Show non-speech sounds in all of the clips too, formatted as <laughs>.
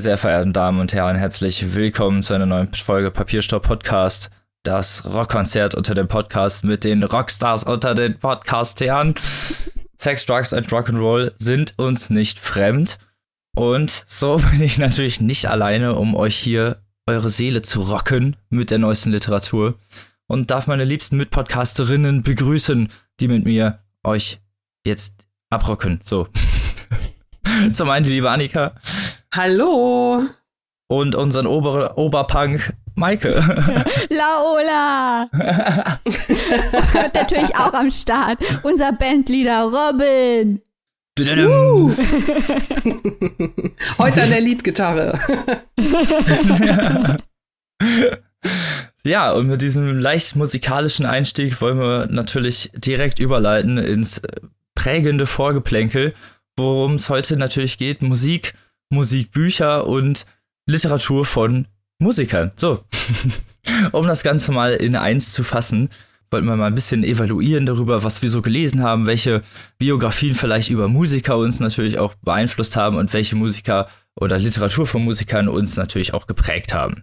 Sehr verehrten Damen und Herren, herzlich willkommen zu einer neuen Folge Papierstopp Podcast. Das Rockkonzert unter dem Podcast mit den Rockstars unter den Podcast-Herren. Sex, Drugs und Rock'n'Roll sind uns nicht fremd. Und so <laughs> bin ich natürlich nicht alleine, um euch hier eure Seele zu rocken mit der neuesten Literatur. Und darf meine liebsten Mitpodcasterinnen begrüßen, die mit mir euch jetzt abrocken. So. <laughs> Zum einen die liebe Annika. Hallo. Und unseren Ober Oberpunk Maike. <laughs> Laola. <laughs> <laughs> Natürlich auch am Start. Unser Bandleader Robin. Uh. Heute an der Leadgitarre. ja, und mit diesem leicht musikalischen Einstieg wollen wir natürlich direkt überleiten ins prägende Vorgeplänkel, worum es heute natürlich geht. Musik, Musikbücher und Literatur von Musikern. So, <laughs> um das Ganze mal in eins zu fassen, wollten wir mal ein bisschen evaluieren darüber, was wir so gelesen haben, welche Biografien vielleicht über Musiker uns natürlich auch beeinflusst haben und welche Musiker oder Literatur von Musikern uns natürlich auch geprägt haben.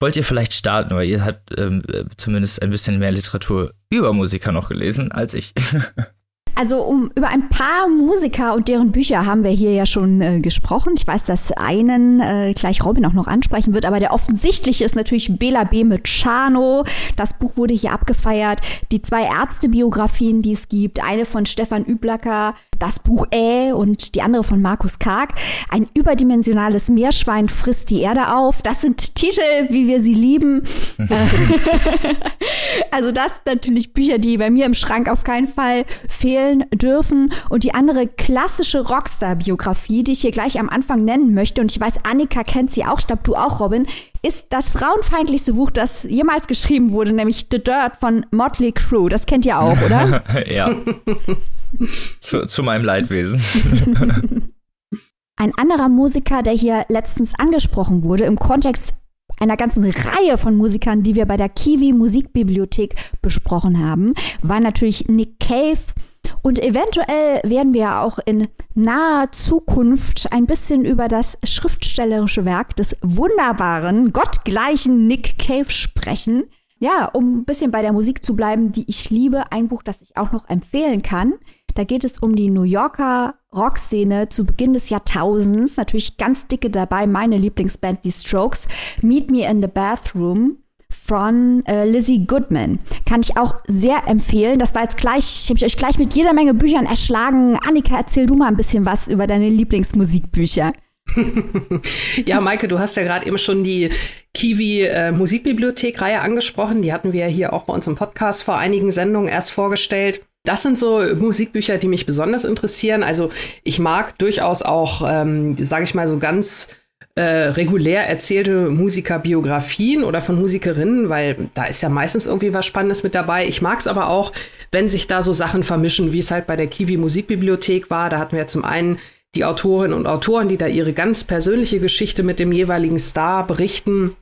Wollt ihr vielleicht starten, weil ihr habt ähm, zumindest ein bisschen mehr Literatur über Musiker noch gelesen als ich. <laughs> Also um über ein paar Musiker und deren Bücher haben wir hier ja schon äh, gesprochen. Ich weiß, dass einen äh, gleich Robin auch noch ansprechen wird, aber der offensichtliche ist natürlich Bela B. mit Chano. Das Buch wurde hier abgefeiert. Die zwei Ärztebiografien, die es gibt, eine von Stefan Üblacker, das Buch Ä und die andere von Markus Karg. Ein überdimensionales Meerschwein frisst die Erde auf. Das sind Titel, wie wir sie lieben. <laughs> <laughs> also das sind natürlich Bücher, die bei mir im Schrank auf keinen Fall fehlen wählen dürfen. Und die andere klassische Rockstar-Biografie, die ich hier gleich am Anfang nennen möchte, und ich weiß, Annika kennt sie auch, ich glaube, du auch, Robin, ist das frauenfeindlichste Buch, das jemals geschrieben wurde, nämlich The Dirt von Motley Crue. Das kennt ihr auch, oder? <laughs> ja. zu, zu meinem Leidwesen. Ein anderer Musiker, der hier letztens angesprochen wurde, im Kontext einer ganzen Reihe von Musikern, die wir bei der Kiwi Musikbibliothek besprochen haben, war natürlich Nick Cave, und eventuell werden wir auch in naher Zukunft ein bisschen über das schriftstellerische Werk des wunderbaren, gottgleichen Nick Cave sprechen. Ja, um ein bisschen bei der Musik zu bleiben, die ich liebe, ein Buch, das ich auch noch empfehlen kann. Da geht es um die New Yorker Rockszene zu Beginn des Jahrtausends. Natürlich ganz dicke dabei, meine Lieblingsband, die Strokes. Meet Me in the Bathroom von äh, Lizzie Goodman. Kann ich auch sehr empfehlen. Das war jetzt gleich, habe ich euch gleich mit jeder Menge Büchern erschlagen. Annika, erzähl du mal ein bisschen was über deine Lieblingsmusikbücher. <laughs> ja, Maike, du hast ja gerade eben schon die Kiwi äh, Musikbibliothek-Reihe angesprochen. Die hatten wir ja hier auch bei uns im Podcast vor einigen Sendungen erst vorgestellt. Das sind so Musikbücher, die mich besonders interessieren. Also ich mag durchaus auch, ähm, sage ich mal, so ganz äh, regulär erzählte Musikerbiografien oder von Musikerinnen, weil da ist ja meistens irgendwie was Spannendes mit dabei. Ich mag es aber auch, wenn sich da so Sachen vermischen, wie es halt bei der Kiwi Musikbibliothek war. Da hatten wir zum einen die Autorinnen und Autoren, die da ihre ganz persönliche Geschichte mit dem jeweiligen Star berichten.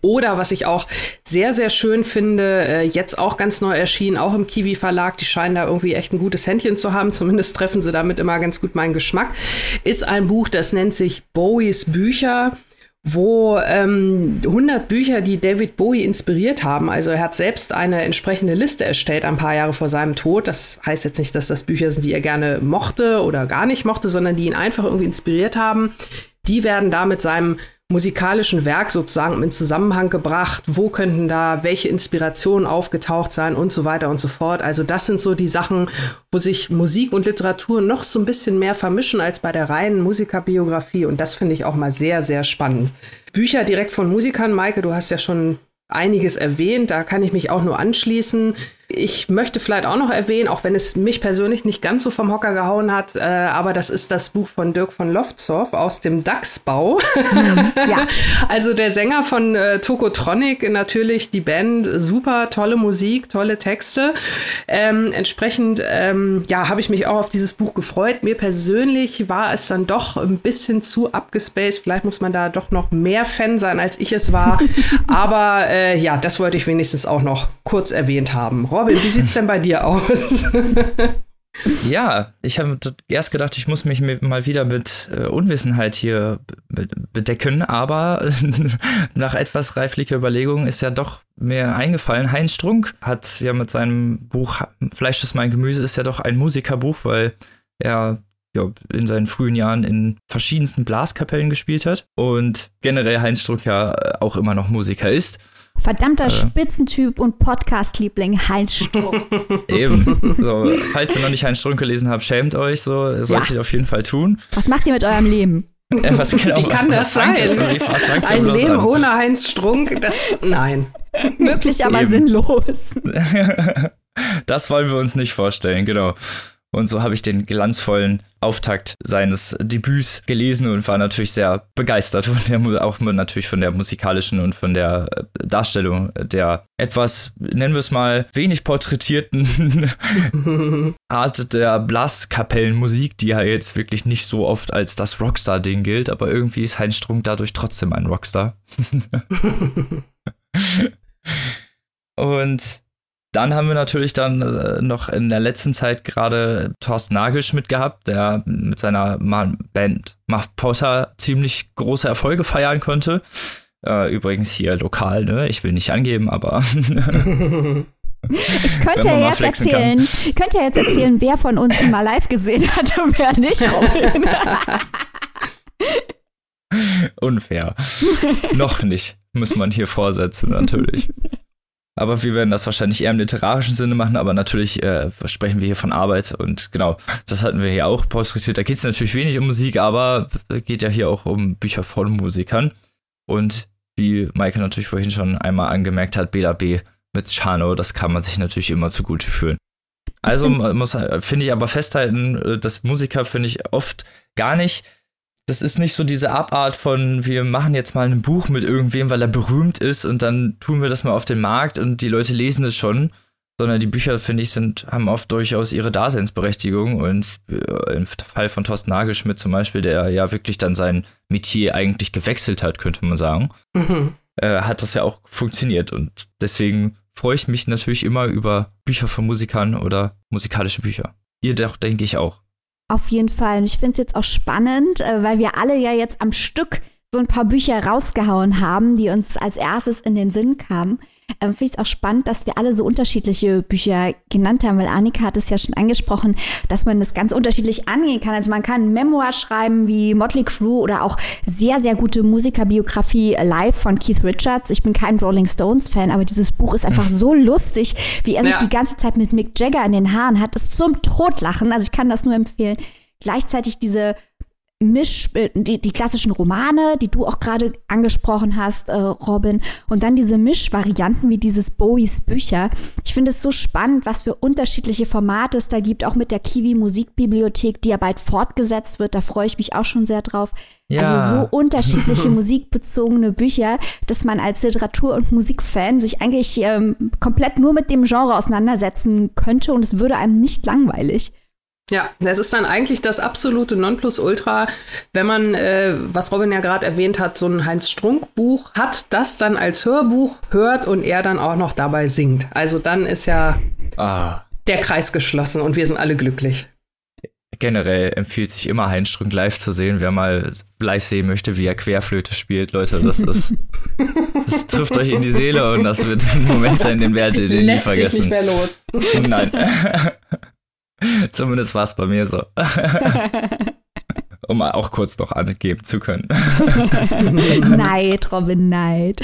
Oder was ich auch sehr, sehr schön finde, äh, jetzt auch ganz neu erschienen, auch im Kiwi Verlag, die scheinen da irgendwie echt ein gutes Händchen zu haben, zumindest treffen sie damit immer ganz gut meinen Geschmack, ist ein Buch, das nennt sich Bowies Bücher wo ähm, 100 Bücher, die David Bowie inspiriert haben. Also er hat selbst eine entsprechende Liste erstellt ein paar Jahre vor seinem Tod. Das heißt jetzt nicht, dass das Bücher sind, die er gerne mochte oder gar nicht mochte, sondern die ihn einfach irgendwie inspiriert haben. Die werden da mit seinem musikalischen Werk sozusagen in Zusammenhang gebracht, wo könnten da welche Inspirationen aufgetaucht sein und so weiter und so fort. Also das sind so die Sachen, wo sich Musik und Literatur noch so ein bisschen mehr vermischen als bei der reinen Musikerbiografie und das finde ich auch mal sehr, sehr spannend. Bücher direkt von Musikern, Maike, du hast ja schon einiges erwähnt, da kann ich mich auch nur anschließen. Ich möchte vielleicht auch noch erwähnen, auch wenn es mich persönlich nicht ganz so vom Hocker gehauen hat, äh, aber das ist das Buch von Dirk von Lofzow aus dem DAX-Bau. Mhm, ja. <laughs> also der Sänger von äh, Tokotronic, natürlich die Band, super, tolle Musik, tolle Texte. Ähm, entsprechend, ähm, ja, habe ich mich auch auf dieses Buch gefreut. Mir persönlich war es dann doch ein bisschen zu abgespaced. Vielleicht muss man da doch noch mehr Fan sein, als ich es war. <laughs> aber äh, ja, das wollte ich wenigstens auch noch kurz erwähnt haben. Robin, wie sieht's denn bei dir aus? <laughs> Ja, ich habe erst gedacht, ich muss mich mal wieder mit äh, Unwissenheit hier bedecken, aber <laughs> nach etwas reiflicher Überlegung ist ja doch mir eingefallen. Heinz Strunk hat ja mit seinem Buch Fleisch ist mein Gemüse ist ja doch ein Musikerbuch, weil er ja, in seinen frühen Jahren in verschiedensten Blaskapellen gespielt hat und generell Heinz Strunk ja auch immer noch Musiker ist. Verdammter äh. Spitzentyp und Podcast-Liebling Heinz Strunk. <laughs> Eben. So, falls ihr noch nicht Heinz Strunk gelesen habt, schämt euch so. Solltet ja. ihr auf jeden Fall tun. Was macht ihr mit eurem Leben? Ja, was genau, Wie kann was, das sein? Was Ein Leben an? ohne Heinz Strunk, das, nein. Möglich, aber Eben. sinnlos. <laughs> das wollen wir uns nicht vorstellen, genau. Und so habe ich den glanzvollen Auftakt seines Debüts gelesen und war natürlich sehr begeistert von der, auch natürlich von der musikalischen und von der äh, Darstellung der etwas, nennen wir es mal, wenig porträtierten <laughs> Art der Blaskapellenmusik, die ja jetzt wirklich nicht so oft als das Rockstar-Ding gilt, aber irgendwie ist Heinz Strunk dadurch trotzdem ein Rockstar. <laughs> <laughs> und dann haben wir natürlich dann äh, noch in der letzten Zeit gerade Thorsten Nagisch mitgehabt, der mit seiner Band Muff Potter ziemlich große Erfolge feiern konnte. Äh, übrigens hier lokal, ne? Ich will nicht angeben, aber. <laughs> Ich könnte ja jetzt erzählen, ich könnte ja jetzt erzählen, wer von uns ihn mal live gesehen hat und wer nicht, Robin. <laughs> Unfair. Noch nicht, muss man hier vorsetzen, natürlich. <laughs> Aber wir werden das wahrscheinlich eher im literarischen Sinne machen, aber natürlich äh, sprechen wir hier von Arbeit und genau, das hatten wir hier auch porträtiert. Da geht es natürlich wenig um Musik, aber geht ja hier auch um Bücher von Musikern. Und wie Maike natürlich vorhin schon einmal angemerkt hat, Bela B. mit Chano, das kann man sich natürlich immer zugute führen. Also muss, finde ich aber festhalten, äh, dass Musiker, finde ich, oft gar nicht das ist nicht so diese Abart von, wir machen jetzt mal ein Buch mit irgendwem, weil er berühmt ist und dann tun wir das mal auf den Markt und die Leute lesen es schon, sondern die Bücher, finde ich, sind, haben oft durchaus ihre Daseinsberechtigung und äh, im Fall von Thorsten Nagelschmidt zum Beispiel, der ja wirklich dann sein Metier eigentlich gewechselt hat, könnte man sagen, mhm. äh, hat das ja auch funktioniert und deswegen freue ich mich natürlich immer über Bücher von Musikern oder musikalische Bücher. Ihr doch, denke ich auch. Auf jeden Fall. Und ich finde es jetzt auch spannend, äh, weil wir alle ja jetzt am Stück so ein paar Bücher rausgehauen haben, die uns als erstes in den Sinn kamen. Ähm, Finde ich es auch spannend, dass wir alle so unterschiedliche Bücher genannt haben, weil Annika hat es ja schon angesprochen, dass man das ganz unterschiedlich angehen kann. Also man kann Memoir schreiben wie Motley Crue oder auch sehr, sehr gute Musikerbiografie live von Keith Richards. Ich bin kein Rolling Stones Fan, aber dieses Buch ist einfach so lustig, wie er sich ja. die ganze Zeit mit Mick Jagger in den Haaren hat. Das ist zum Totlachen. Also ich kann das nur empfehlen. Gleichzeitig diese Misch, die, die klassischen Romane, die du auch gerade angesprochen hast, äh, Robin, und dann diese Mischvarianten wie dieses Bowies Bücher. Ich finde es so spannend, was für unterschiedliche Formate es da gibt, auch mit der Kiwi Musikbibliothek, die ja bald fortgesetzt wird. Da freue ich mich auch schon sehr drauf. Ja. Also so unterschiedliche <laughs> musikbezogene Bücher, dass man als Literatur- und Musikfan sich eigentlich ähm, komplett nur mit dem Genre auseinandersetzen könnte und es würde einem nicht langweilig. Ja, das ist dann eigentlich das absolute Nonplusultra, wenn man, äh, was Robin ja gerade erwähnt hat, so ein Heinz-Strunk-Buch hat, das dann als Hörbuch hört und er dann auch noch dabei singt. Also dann ist ja ah. der Kreis geschlossen und wir sind alle glücklich. Generell empfiehlt sich immer Heinz Strunk live zu sehen. Wer mal live sehen möchte, wie er Querflöte spielt, Leute, das ist, <laughs> das trifft euch in die Seele und das wird ein Moment sein, den werdet ihr nie vergessen. Sich nicht mehr los. Nein. <laughs> <laughs> Zumindest war es bei mir so. <laughs> um mal auch kurz noch angeben zu können. <laughs> Neid, Robin, Neid.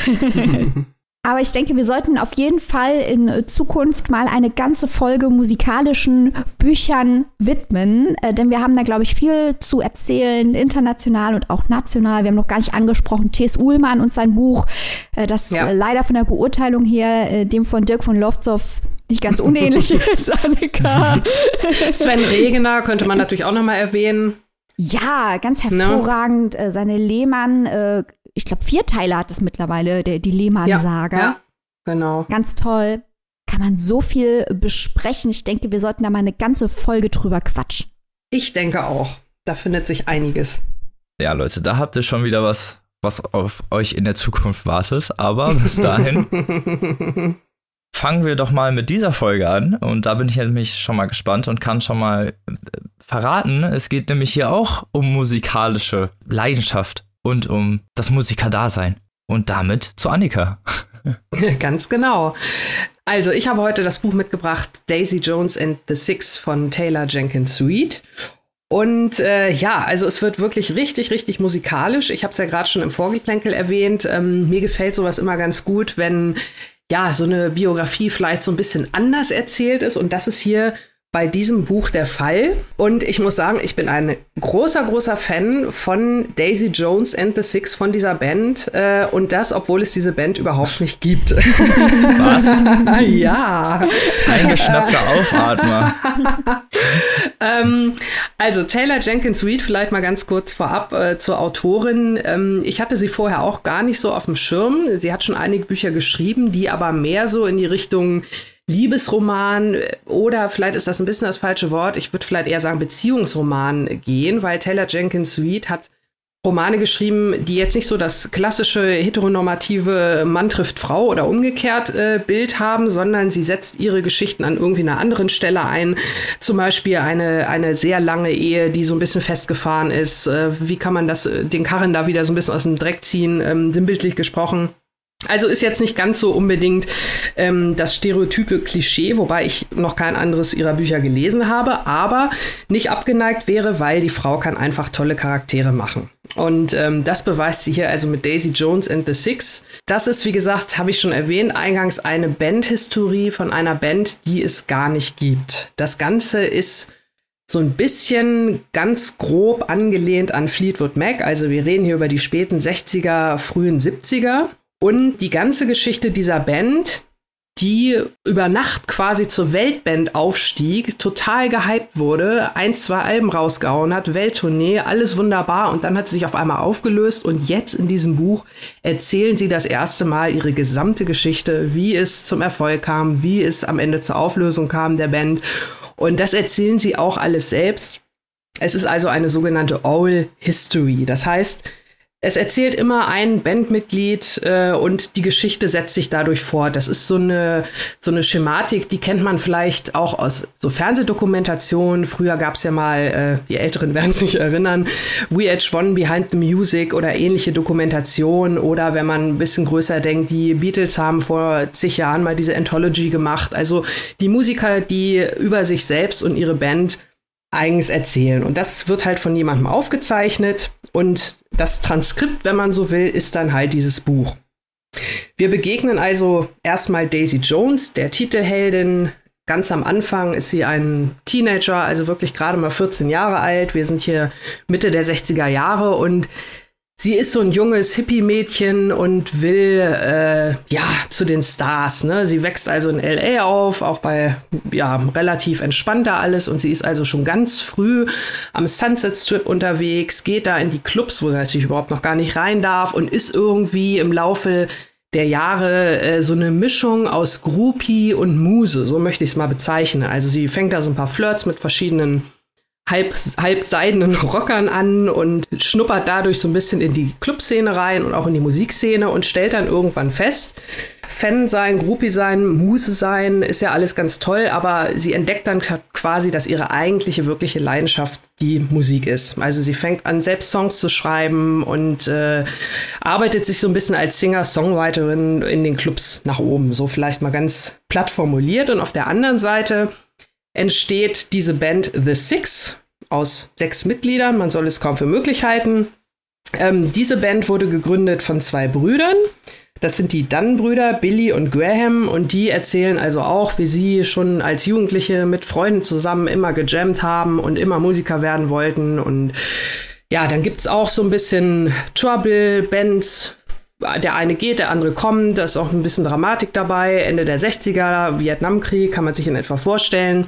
Aber ich denke, wir sollten auf jeden Fall in Zukunft mal eine ganze Folge musikalischen Büchern widmen, äh, denn wir haben da, glaube ich, viel zu erzählen, international und auch national. Wir haben noch gar nicht angesprochen, T.S. Uhlmann und sein Buch, äh, das ja. leider von der Beurteilung her äh, dem von Dirk von Lofzow nicht ganz unähnlich <laughs> ist, Annika. Sven Regener könnte man natürlich auch noch mal erwähnen. Ja, ganz ne? hervorragend. Ne? Seine Lehmann, äh, ich glaube, vier Teile hat es mittlerweile, der, die Lehmann-Saga. Ja, ja, genau. Ganz toll. Kann man so viel besprechen. Ich denke, wir sollten da mal eine ganze Folge drüber quatschen. Ich denke auch. Da findet sich einiges. Ja, Leute, da habt ihr schon wieder was, was auf euch in der Zukunft wartet. Aber bis dahin <laughs> fangen wir doch mal mit dieser Folge an. Und da bin ich nämlich schon mal gespannt und kann schon mal äh, verraten. Es geht nämlich hier auch um musikalische Leidenschaft und um das Musikerdasein. Und damit zu Annika. <laughs> Ganz genau. Also, ich habe heute das Buch mitgebracht, Daisy Jones and the Six von Taylor Jenkins Reid. Und äh, ja, also es wird wirklich richtig, richtig musikalisch. Ich habe es ja gerade schon im Vorgeplänkel erwähnt. Ähm, mir gefällt sowas immer ganz gut, wenn ja so eine Biografie vielleicht so ein bisschen anders erzählt ist. Und das ist hier bei diesem Buch der Fall. Und ich muss sagen, ich bin ein großer, großer Fan von Daisy Jones and the Six, von dieser Band. Äh, und das, obwohl es diese Band überhaupt nicht gibt. <laughs> Was? <laughs> ja. Eingeschnappter Aufatmer. <laughs> ähm, also Taylor Jenkins Reid, vielleicht mal ganz kurz vorab äh, zur Autorin. Ähm, ich hatte sie vorher auch gar nicht so auf dem Schirm. Sie hat schon einige Bücher geschrieben, die aber mehr so in die Richtung Liebesroman oder vielleicht ist das ein bisschen das falsche Wort, ich würde vielleicht eher sagen Beziehungsroman gehen, weil Taylor Jenkins Reid hat Romane geschrieben, die jetzt nicht so das klassische heteronormative Mann trifft Frau oder umgekehrt äh, Bild haben, sondern sie setzt ihre Geschichten an irgendwie einer anderen Stelle ein. Zum Beispiel eine, eine sehr lange Ehe, die so ein bisschen festgefahren ist. Äh, wie kann man das, äh, den Karren da wieder so ein bisschen aus dem Dreck ziehen, ähm, sinnbildlich gesprochen. Also ist jetzt nicht ganz so unbedingt ähm, das stereotype Klischee, wobei ich noch kein anderes ihrer Bücher gelesen habe, aber nicht abgeneigt wäre, weil die Frau kann einfach tolle Charaktere machen. Und ähm, das beweist sie hier also mit Daisy Jones and the Six. Das ist, wie gesagt, habe ich schon erwähnt, eingangs eine Bandhistorie von einer Band, die es gar nicht gibt. Das Ganze ist so ein bisschen ganz grob angelehnt an Fleetwood Mac. Also wir reden hier über die späten 60er, frühen 70er. Und die ganze Geschichte dieser Band, die über Nacht quasi zur Weltband aufstieg, total gehypt wurde, ein, zwei Alben rausgehauen hat, Welttournee, alles wunderbar und dann hat sie sich auf einmal aufgelöst und jetzt in diesem Buch erzählen sie das erste Mal ihre gesamte Geschichte, wie es zum Erfolg kam, wie es am Ende zur Auflösung kam der Band und das erzählen sie auch alles selbst. Es ist also eine sogenannte Oral History. Das heißt, es erzählt immer ein Bandmitglied äh, und die Geschichte setzt sich dadurch fort. Das ist so eine, so eine Schematik, die kennt man vielleicht auch aus so Fernsehdokumentationen. Früher gab es ja mal, äh, die Älteren <laughs> werden sich erinnern, VH1 Behind the Music oder ähnliche Dokumentationen. Oder wenn man ein bisschen größer denkt, die Beatles haben vor zig Jahren mal diese Anthology gemacht. Also die Musiker, die über sich selbst und ihre Band eigens erzählen. Und das wird halt von jemandem aufgezeichnet und das Transkript, wenn man so will, ist dann halt dieses Buch. Wir begegnen also erstmal Daisy Jones, der Titelheldin. Ganz am Anfang ist sie ein Teenager, also wirklich gerade mal 14 Jahre alt. Wir sind hier Mitte der 60er Jahre und sie ist so ein junges Hippie-Mädchen und will äh, ja zu den Stars. Ne? Sie wächst also in LA auf, auch bei ja relativ entspannter alles und sie ist also schon ganz früh am Sunset Strip unterwegs, geht da in die Clubs, wo sie natürlich überhaupt noch gar nicht rein darf und ist irgendwie im Laufe der Jahre äh, so eine Mischung aus Groupie und Muse, so möchte ich es mal bezeichnen. Also sie fängt da so ein paar Flirts mit verschiedenen halb, halb seidenen <laughs> Rockern an und schnuppert dadurch so ein bisschen in die Clubszene rein und auch in die Musikszene und stellt dann irgendwann fest, Fan sein, Groupie sein, Muse sein, ist ja alles ganz toll, aber sie entdeckt dann quasi, dass ihre eigentliche, wirkliche Leidenschaft die Musik ist. Also sie fängt an, selbst Songs zu schreiben und äh, arbeitet sich so ein bisschen als Singer-Songwriterin in den Clubs nach oben. So vielleicht mal ganz platt formuliert. Und auf der anderen Seite entsteht diese Band The Six aus sechs Mitgliedern. Man soll es kaum für möglich halten. Ähm, diese Band wurde gegründet von zwei Brüdern. Das sind die Dunn-Brüder, Billy und Graham, und die erzählen also auch, wie sie schon als Jugendliche mit Freunden zusammen immer gejammt haben und immer Musiker werden wollten. Und ja, dann gibt es auch so ein bisschen Trouble-Bands, der eine geht, der andere kommt, da ist auch ein bisschen Dramatik dabei. Ende der 60er, Vietnamkrieg, kann man sich in etwa vorstellen.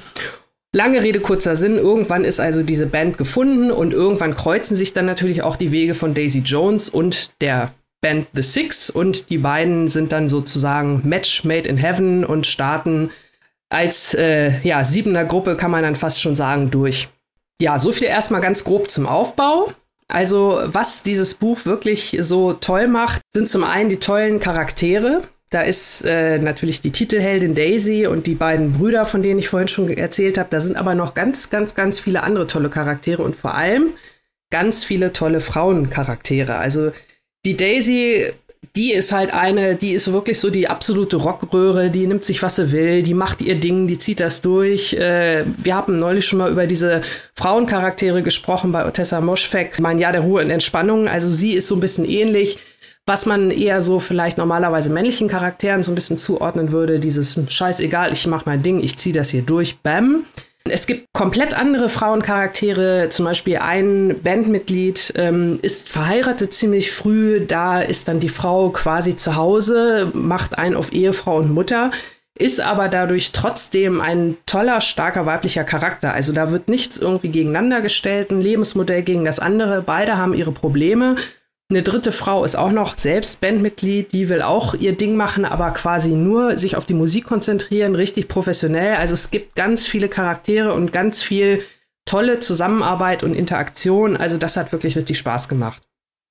Lange Rede, kurzer Sinn. Irgendwann ist also diese Band gefunden und irgendwann kreuzen sich dann natürlich auch die Wege von Daisy Jones und der Band The Six und die beiden sind dann sozusagen Match made in heaven und starten als äh, ja, siebener Gruppe, kann man dann fast schon sagen, durch. Ja, so viel erstmal ganz grob zum Aufbau. Also, was dieses Buch wirklich so toll macht, sind zum einen die tollen Charaktere. Da ist äh, natürlich die Titelheldin Daisy und die beiden Brüder, von denen ich vorhin schon erzählt habe. Da sind aber noch ganz, ganz, ganz viele andere tolle Charaktere und vor allem ganz viele tolle Frauencharaktere. Also die Daisy die ist halt eine, die ist wirklich so die absolute Rockröhre, die nimmt sich, was sie will, die macht ihr Ding, die zieht das durch. Äh, wir haben neulich schon mal über diese Frauencharaktere gesprochen bei Otessa Moschfek, mein Jahr der Ruhe und Entspannung. Also sie ist so ein bisschen ähnlich, was man eher so vielleicht normalerweise männlichen Charakteren so ein bisschen zuordnen würde. Dieses Scheißegal, ich mach mein Ding, ich ziehe das hier durch, bam. Es gibt komplett andere Frauencharaktere. Zum Beispiel ein Bandmitglied ähm, ist verheiratet ziemlich früh. Da ist dann die Frau quasi zu Hause, macht einen auf Ehefrau und Mutter, ist aber dadurch trotzdem ein toller, starker weiblicher Charakter. Also da wird nichts irgendwie gegeneinander gestellt, ein Lebensmodell gegen das andere. Beide haben ihre Probleme eine dritte Frau ist auch noch selbst Bandmitglied, die will auch ihr Ding machen, aber quasi nur sich auf die Musik konzentrieren, richtig professionell. Also es gibt ganz viele Charaktere und ganz viel tolle Zusammenarbeit und Interaktion. Also das hat wirklich richtig Spaß gemacht.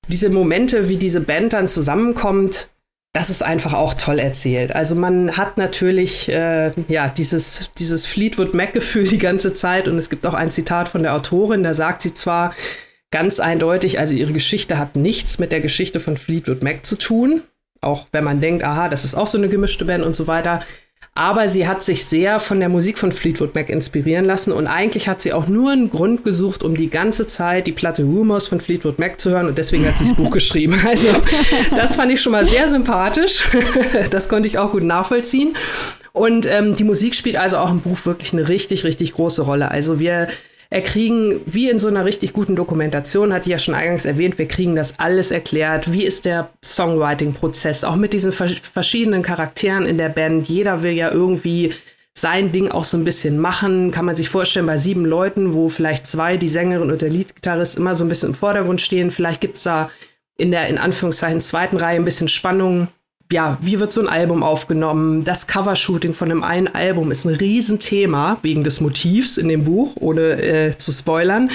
Diese Momente, wie diese Band dann zusammenkommt, das ist einfach auch toll erzählt. Also man hat natürlich äh, ja dieses, dieses Fleetwood Mac-Gefühl die ganze Zeit und es gibt auch ein Zitat von der Autorin, da sagt sie zwar, ganz eindeutig, also ihre Geschichte hat nichts mit der Geschichte von Fleetwood Mac zu tun. Auch wenn man denkt, aha, das ist auch so eine gemischte Band und so weiter. Aber sie hat sich sehr von der Musik von Fleetwood Mac inspirieren lassen und eigentlich hat sie auch nur einen Grund gesucht, um die ganze Zeit die Platte Rumors von Fleetwood Mac zu hören und deswegen hat sie das Buch <laughs> geschrieben. Also das fand ich schon mal sehr sympathisch. <laughs> das konnte ich auch gut nachvollziehen. Und ähm, die Musik spielt also auch im Buch wirklich eine richtig, richtig große Rolle. Also wir erkriegen, wie in so einer richtig guten Dokumentation, hatte ich ja schon eingangs erwähnt, wir kriegen das alles erklärt. Wie ist der Songwriting-Prozess? Auch mit diesen verschiedenen Charakteren in der Band. Jeder will ja irgendwie sein Ding auch so ein bisschen machen. Kann man sich vorstellen, bei sieben Leuten, wo vielleicht zwei, die Sängerin und der Leadgitarrist, immer so ein bisschen im Vordergrund stehen. Vielleicht gibt's da in der, in Anführungszeichen, zweiten Reihe ein bisschen Spannung ja, wie wird so ein Album aufgenommen? Das Covershooting von einem einen Album ist ein Riesenthema wegen des Motivs in dem Buch, ohne äh, zu spoilern.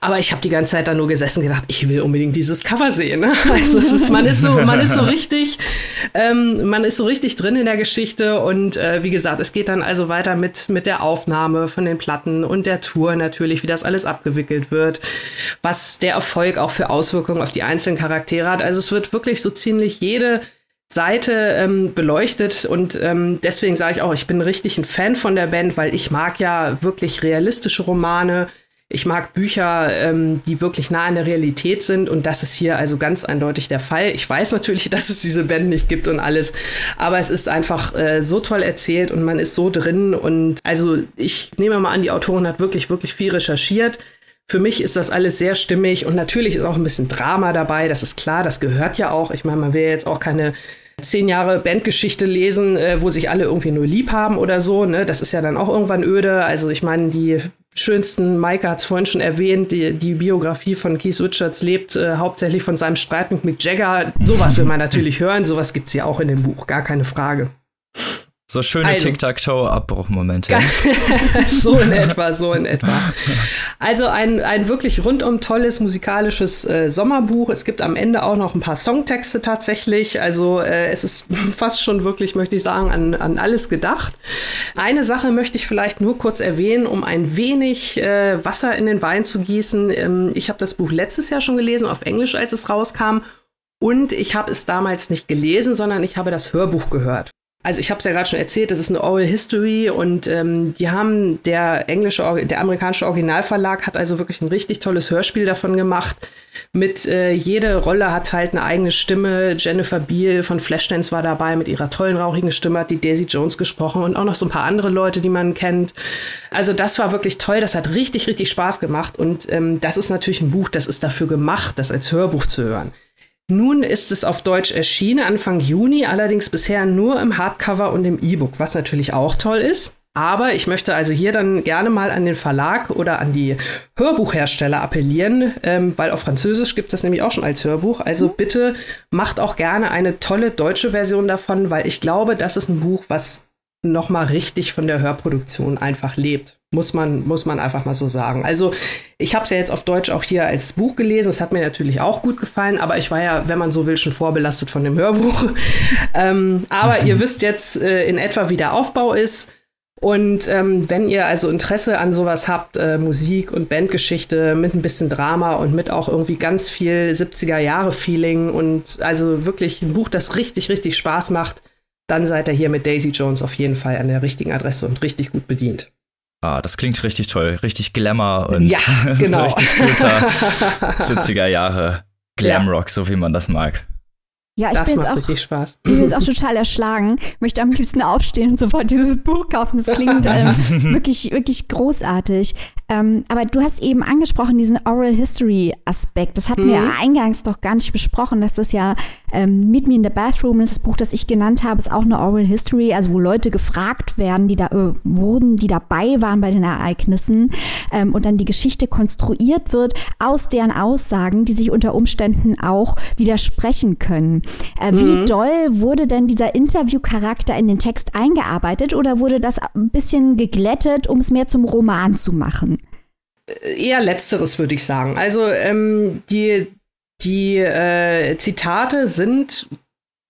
Aber ich habe die ganze Zeit da nur gesessen und gedacht, ich will unbedingt dieses Cover sehen. <laughs> Also ist, man ist so, man ist so richtig, ähm, man ist so richtig drin in der Geschichte und äh, wie gesagt, es geht dann also weiter mit mit der Aufnahme von den Platten und der Tour natürlich, wie das alles abgewickelt wird, was der Erfolg auch für Auswirkungen auf die einzelnen Charaktere hat. Also es wird wirklich so ziemlich jede Seite ähm, beleuchtet und ähm, deswegen sage ich auch, ich bin richtig ein Fan von der Band, weil ich mag ja wirklich realistische Romane. Ich mag Bücher, ähm, die wirklich nah an der Realität sind und das ist hier also ganz eindeutig der Fall. Ich weiß natürlich, <laughs> dass es diese Band nicht gibt und alles, aber es ist einfach äh, so toll erzählt und man ist so drin und also ich nehme mal an, die Autorin hat wirklich, wirklich viel recherchiert. Für mich ist das alles sehr stimmig und natürlich ist auch ein bisschen Drama dabei, das ist klar, das gehört ja auch. Ich meine, man will jetzt auch keine zehn Jahre Bandgeschichte lesen, äh, wo sich alle irgendwie nur lieb haben oder so. Ne? Das ist ja dann auch irgendwann öde. Also ich meine, die schönsten, Maike hat es vorhin schon erwähnt, die, die Biografie von Keith Richards lebt äh, hauptsächlich von seinem Streit mit Mick Jagger. Sowas will man natürlich hören, sowas gibt es ja auch in dem Buch, gar keine Frage. So schöne also, Tic-Tac-Toe-Abbruchmomente. <laughs> so in etwa, so in etwa. Also ein, ein wirklich rundum tolles musikalisches äh, Sommerbuch. Es gibt am Ende auch noch ein paar Songtexte tatsächlich. Also äh, es ist <laughs> fast schon wirklich, möchte ich sagen, an, an alles gedacht. Eine Sache möchte ich vielleicht nur kurz erwähnen, um ein wenig äh, Wasser in den Wein zu gießen. Ähm, ich habe das Buch letztes Jahr schon gelesen, auf Englisch, als es rauskam. Und ich habe es damals nicht gelesen, sondern ich habe das Hörbuch gehört. Also ich habe es ja gerade schon erzählt, das ist eine Oral History und ähm, die haben der englische, der amerikanische Originalverlag hat also wirklich ein richtig tolles Hörspiel davon gemacht. Mit äh, jede Rolle hat halt eine eigene Stimme. Jennifer Beal von Flashdance war dabei mit ihrer tollen rauchigen Stimme, hat die Daisy Jones gesprochen und auch noch so ein paar andere Leute, die man kennt. Also das war wirklich toll, das hat richtig, richtig Spaß gemacht und ähm, das ist natürlich ein Buch, das ist dafür gemacht, das als Hörbuch zu hören. Nun ist es auf Deutsch erschienen, Anfang Juni, allerdings bisher nur im Hardcover und im E-Book, was natürlich auch toll ist. Aber ich möchte also hier dann gerne mal an den Verlag oder an die Hörbuchhersteller appellieren, ähm, weil auf Französisch gibt es das nämlich auch schon als Hörbuch. Also mhm. bitte macht auch gerne eine tolle deutsche Version davon, weil ich glaube, das ist ein Buch, was noch mal richtig von der Hörproduktion einfach lebt. Muss man, muss man einfach mal so sagen. Also, ich habe es ja jetzt auf Deutsch auch hier als Buch gelesen. Es hat mir natürlich auch gut gefallen, aber ich war ja, wenn man so will, schon vorbelastet von dem Hörbuch. <laughs> ähm, aber ihr <laughs> wisst jetzt äh, in etwa, wie der Aufbau ist. Und ähm, wenn ihr also Interesse an sowas habt, äh, Musik und Bandgeschichte mit ein bisschen Drama und mit auch irgendwie ganz viel 70er-Jahre-Feeling und also wirklich ein Buch, das richtig, richtig Spaß macht, dann seid ihr hier mit Daisy Jones auf jeden Fall an der richtigen Adresse und richtig gut bedient. Ah, das klingt richtig toll. Richtig Glamour und ja, <laughs> genau. richtig guter <laughs> 70er Jahre Glamrock, ja. so wie man das mag. Ja, ich das bin macht jetzt auch, richtig Spaß. Ich bin jetzt auch total erschlagen. Möchte am liebsten aufstehen und sofort dieses Buch kaufen. Das klingt ähm, <laughs> wirklich, wirklich großartig. Ähm, aber du hast eben angesprochen, diesen Oral History Aspekt. Das hatten mhm. wir eingangs doch gar nicht besprochen, dass das ja ähm, Meet Me in the Bathroom, das, das Buch, das ich genannt habe, ist auch eine Oral History, also wo Leute gefragt werden, die da äh, wurden, die dabei waren bei den Ereignissen ähm, und dann die Geschichte konstruiert wird aus deren Aussagen, die sich unter Umständen auch widersprechen können. Äh, mhm. Wie doll wurde denn dieser Interviewcharakter in den Text eingearbeitet oder wurde das ein bisschen geglättet, um es mehr zum Roman zu machen? Eher letzteres, würde ich sagen. Also ähm, die, die äh, Zitate sind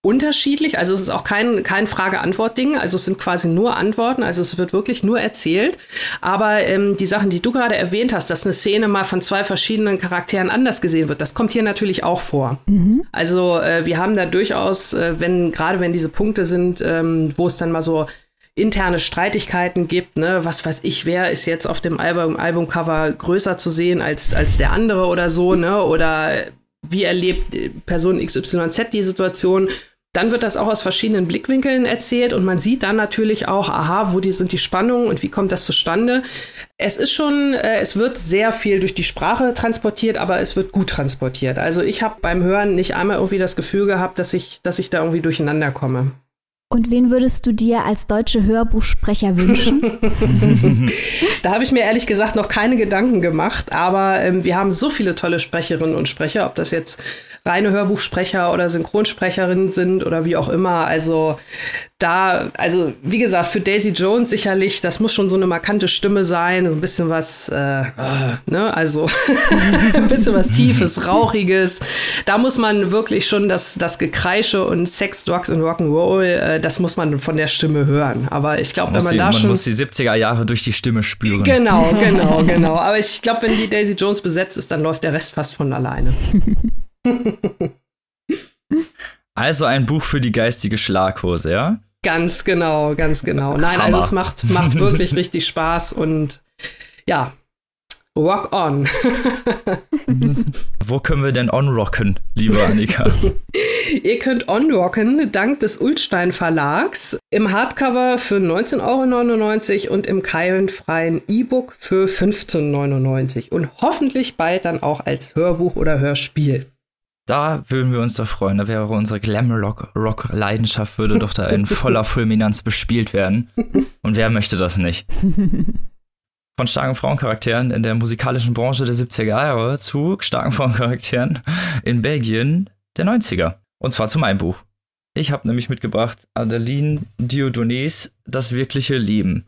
unterschiedlich. Also es ist auch kein, kein Frage-Antwort-Ding. Also es sind quasi nur Antworten. Also es wird wirklich nur erzählt. Aber ähm, die Sachen, die du gerade erwähnt hast, dass eine Szene mal von zwei verschiedenen Charakteren anders gesehen wird, das kommt hier natürlich auch vor. Mhm. Also äh, wir haben da durchaus, äh, wenn gerade wenn diese Punkte sind, ähm, wo es dann mal so interne Streitigkeiten gibt, ne, was weiß ich, wer ist jetzt auf dem Album, Albumcover größer zu sehen als, als der andere oder so, ne, oder wie erlebt Person XYZ die Situation, dann wird das auch aus verschiedenen Blickwinkeln erzählt und man sieht dann natürlich auch, aha, wo die sind die Spannungen und wie kommt das zustande. Es ist schon, äh, es wird sehr viel durch die Sprache transportiert, aber es wird gut transportiert. Also ich habe beim Hören nicht einmal irgendwie das Gefühl gehabt, dass ich, dass ich da irgendwie durcheinander komme. Und wen würdest du dir als deutsche Hörbuchsprecher wünschen? <laughs> <laughs> da habe ich mir ehrlich gesagt noch keine Gedanken gemacht, aber ähm, wir haben so viele tolle Sprecherinnen und Sprecher, ob das jetzt reine Hörbuchsprecher oder Synchronsprecherinnen sind oder wie auch immer. Also da, also wie gesagt, für Daisy Jones sicherlich, das muss schon so eine markante Stimme sein, ein bisschen was, äh, ne, also <laughs> ein bisschen was Tiefes, Rauchiges. Da muss man wirklich schon das, das Gekreische und Sex, Drugs und Rock'n'Roll, äh, das muss man von der Stimme hören. Aber ich glaube, wenn man die, da man schon. Man muss die 70er Jahre durch die Stimme spüren. Genau, <laughs> genau, genau. Aber ich glaube, wenn die Daisy Jones besetzt ist, dann läuft der Rest fast von alleine. <laughs> also ein Buch für die geistige Schlaghose, ja? Ganz genau, ganz genau. Nein, Hammer. also es macht, macht wirklich <laughs> richtig Spaß und ja, rock on. <laughs> Wo können wir denn on-rocken, liebe Annika? <laughs> Ihr könnt on-rocken dank des Ulstein Verlags im Hardcover für 19,99 Euro und im keilenfreien E-Book für 15,99 Euro und hoffentlich bald dann auch als Hörbuch oder Hörspiel. Da würden wir uns doch freuen. Da wäre unsere Glam-Rock-Leidenschaft würde doch da in voller <laughs> Fulminanz bespielt werden. Und wer möchte das nicht? Von starken Frauencharakteren in der musikalischen Branche der 70er Jahre zu starken Frauencharakteren in Belgien der 90er. Und zwar zu meinem Buch. Ich habe nämlich mitgebracht Adeline Dieudonés Das wirkliche Leben.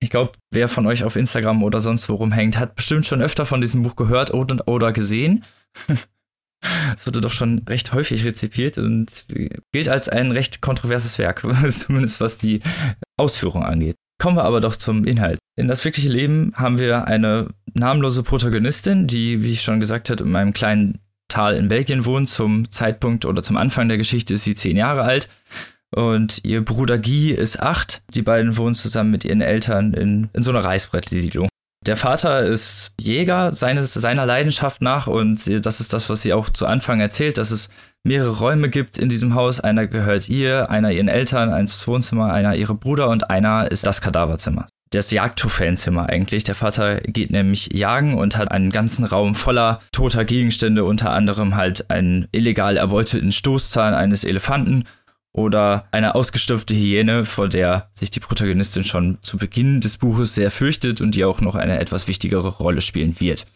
Ich glaube, wer von euch auf Instagram oder sonst wo rumhängt, hat bestimmt schon öfter von diesem Buch gehört oder gesehen. <laughs> Es wurde doch schon recht häufig rezipiert und gilt als ein recht kontroverses Werk, <laughs> zumindest was die Ausführung angeht. Kommen wir aber doch zum Inhalt. In das wirkliche Leben haben wir eine namenlose Protagonistin, die, wie ich schon gesagt habe, in einem kleinen Tal in Belgien wohnt. Zum Zeitpunkt oder zum Anfang der Geschichte ist sie zehn Jahre alt. Und ihr Bruder Guy ist acht. Die beiden wohnen zusammen mit ihren Eltern in, in so einer Reißbrettsiedlung. Der Vater ist Jäger seines, seiner Leidenschaft nach und das ist das, was sie auch zu Anfang erzählt, dass es mehrere Räume gibt in diesem Haus. Einer gehört ihr, einer ihren Eltern, eins das Wohnzimmer, einer ihre Brüder und einer ist das Kadaverzimmer. Das Jagdtrophäenzimmer eigentlich. Der Vater geht nämlich jagen und hat einen ganzen Raum voller toter Gegenstände, unter anderem halt einen illegal erbeuteten Stoßzahn eines Elefanten oder eine ausgestopfte Hyäne, vor der sich die Protagonistin schon zu Beginn des Buches sehr fürchtet und die auch noch eine etwas wichtigere Rolle spielen wird.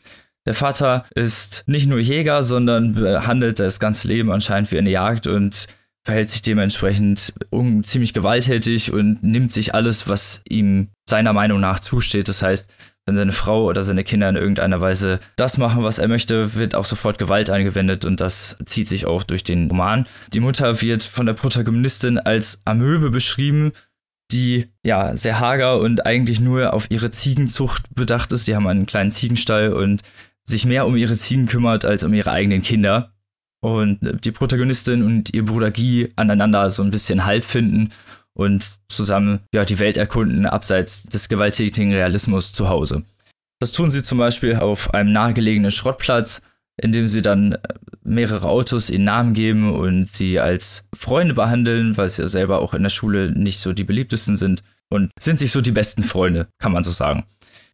Der Vater ist nicht nur Jäger, sondern behandelt das ganze Leben anscheinend wie eine Jagd und verhält sich dementsprechend um, ziemlich gewalttätig und nimmt sich alles, was ihm seiner Meinung nach zusteht. Das heißt, wenn seine Frau oder seine Kinder in irgendeiner Weise das machen, was er möchte, wird auch sofort Gewalt angewendet und das zieht sich auch durch den Roman. Die Mutter wird von der Protagonistin als Amöbe beschrieben, die ja sehr hager und eigentlich nur auf ihre Ziegenzucht bedacht ist. Sie haben einen kleinen Ziegenstall und sich mehr um ihre Ziegen kümmert als um ihre eigenen Kinder. Und die Protagonistin und ihr Bruder Guy aneinander so ein bisschen Halt finden und zusammen ja, die Welt erkunden, abseits des gewalttätigen Realismus zu Hause. Das tun sie zum Beispiel auf einem nahegelegenen Schrottplatz, in dem sie dann äh, mehrere Autos ihnen Namen geben und sie als Freunde behandeln, weil sie ja selber auch in der Schule nicht so die beliebtesten sind und sind sich so die besten Freunde, kann man so sagen.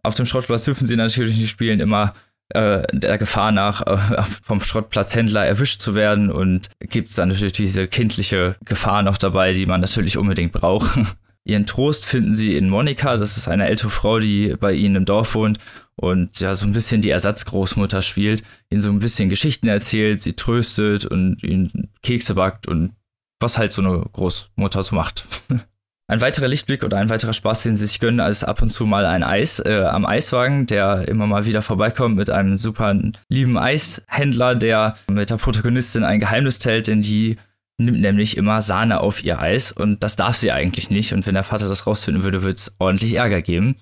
Auf dem Schrottplatz dürfen sie natürlich nicht spielen, immer äh, der Gefahr nach, äh, <laughs> vom Schrottplatzhändler erwischt zu werden und gibt es dann natürlich diese kindliche Gefahr noch dabei, die man natürlich unbedingt braucht. <laughs> Ihren Trost finden sie in Monika, das ist eine ältere Frau, die bei ihnen im Dorf wohnt und ja so ein bisschen die Ersatzgroßmutter spielt, ihnen so ein bisschen Geschichten erzählt, sie tröstet und ihnen Kekse backt und was halt so eine Großmutter so macht. <laughs> Ein weiterer Lichtblick oder ein weiterer Spaß, den sie sich gönnen, ist ab und zu mal ein Eis äh, am Eiswagen, der immer mal wieder vorbeikommt mit einem super lieben Eishändler, der mit der Protagonistin ein Geheimnis teilt, denn die nimmt nämlich immer Sahne auf ihr Eis und das darf sie eigentlich nicht. Und wenn der Vater das rausfinden würde, würde es ordentlich Ärger geben.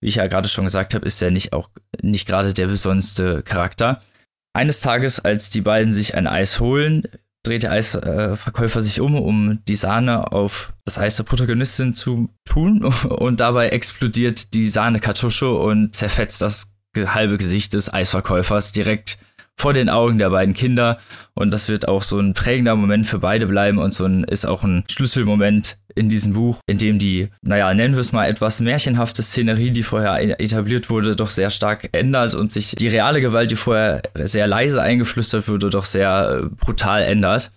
Wie ich ja gerade schon gesagt habe, ist er nicht auch nicht gerade der besonderste Charakter. Eines Tages, als die beiden sich ein Eis holen, dreht der Eisverkäufer sich um, um die Sahne auf das Eis der Protagonistin zu tun. <laughs> Und dabei explodiert die Sahnekartusche und zerfetzt das halbe Gesicht des Eisverkäufers direkt vor den Augen der beiden Kinder und das wird auch so ein prägender Moment für beide bleiben und so ein ist auch ein Schlüsselmoment in diesem Buch, in dem die, naja, nennen wir es mal etwas märchenhafte Szenerie, die vorher etabliert wurde, doch sehr stark ändert und sich die reale Gewalt, die vorher sehr leise eingeflüstert wurde, doch sehr äh, brutal ändert.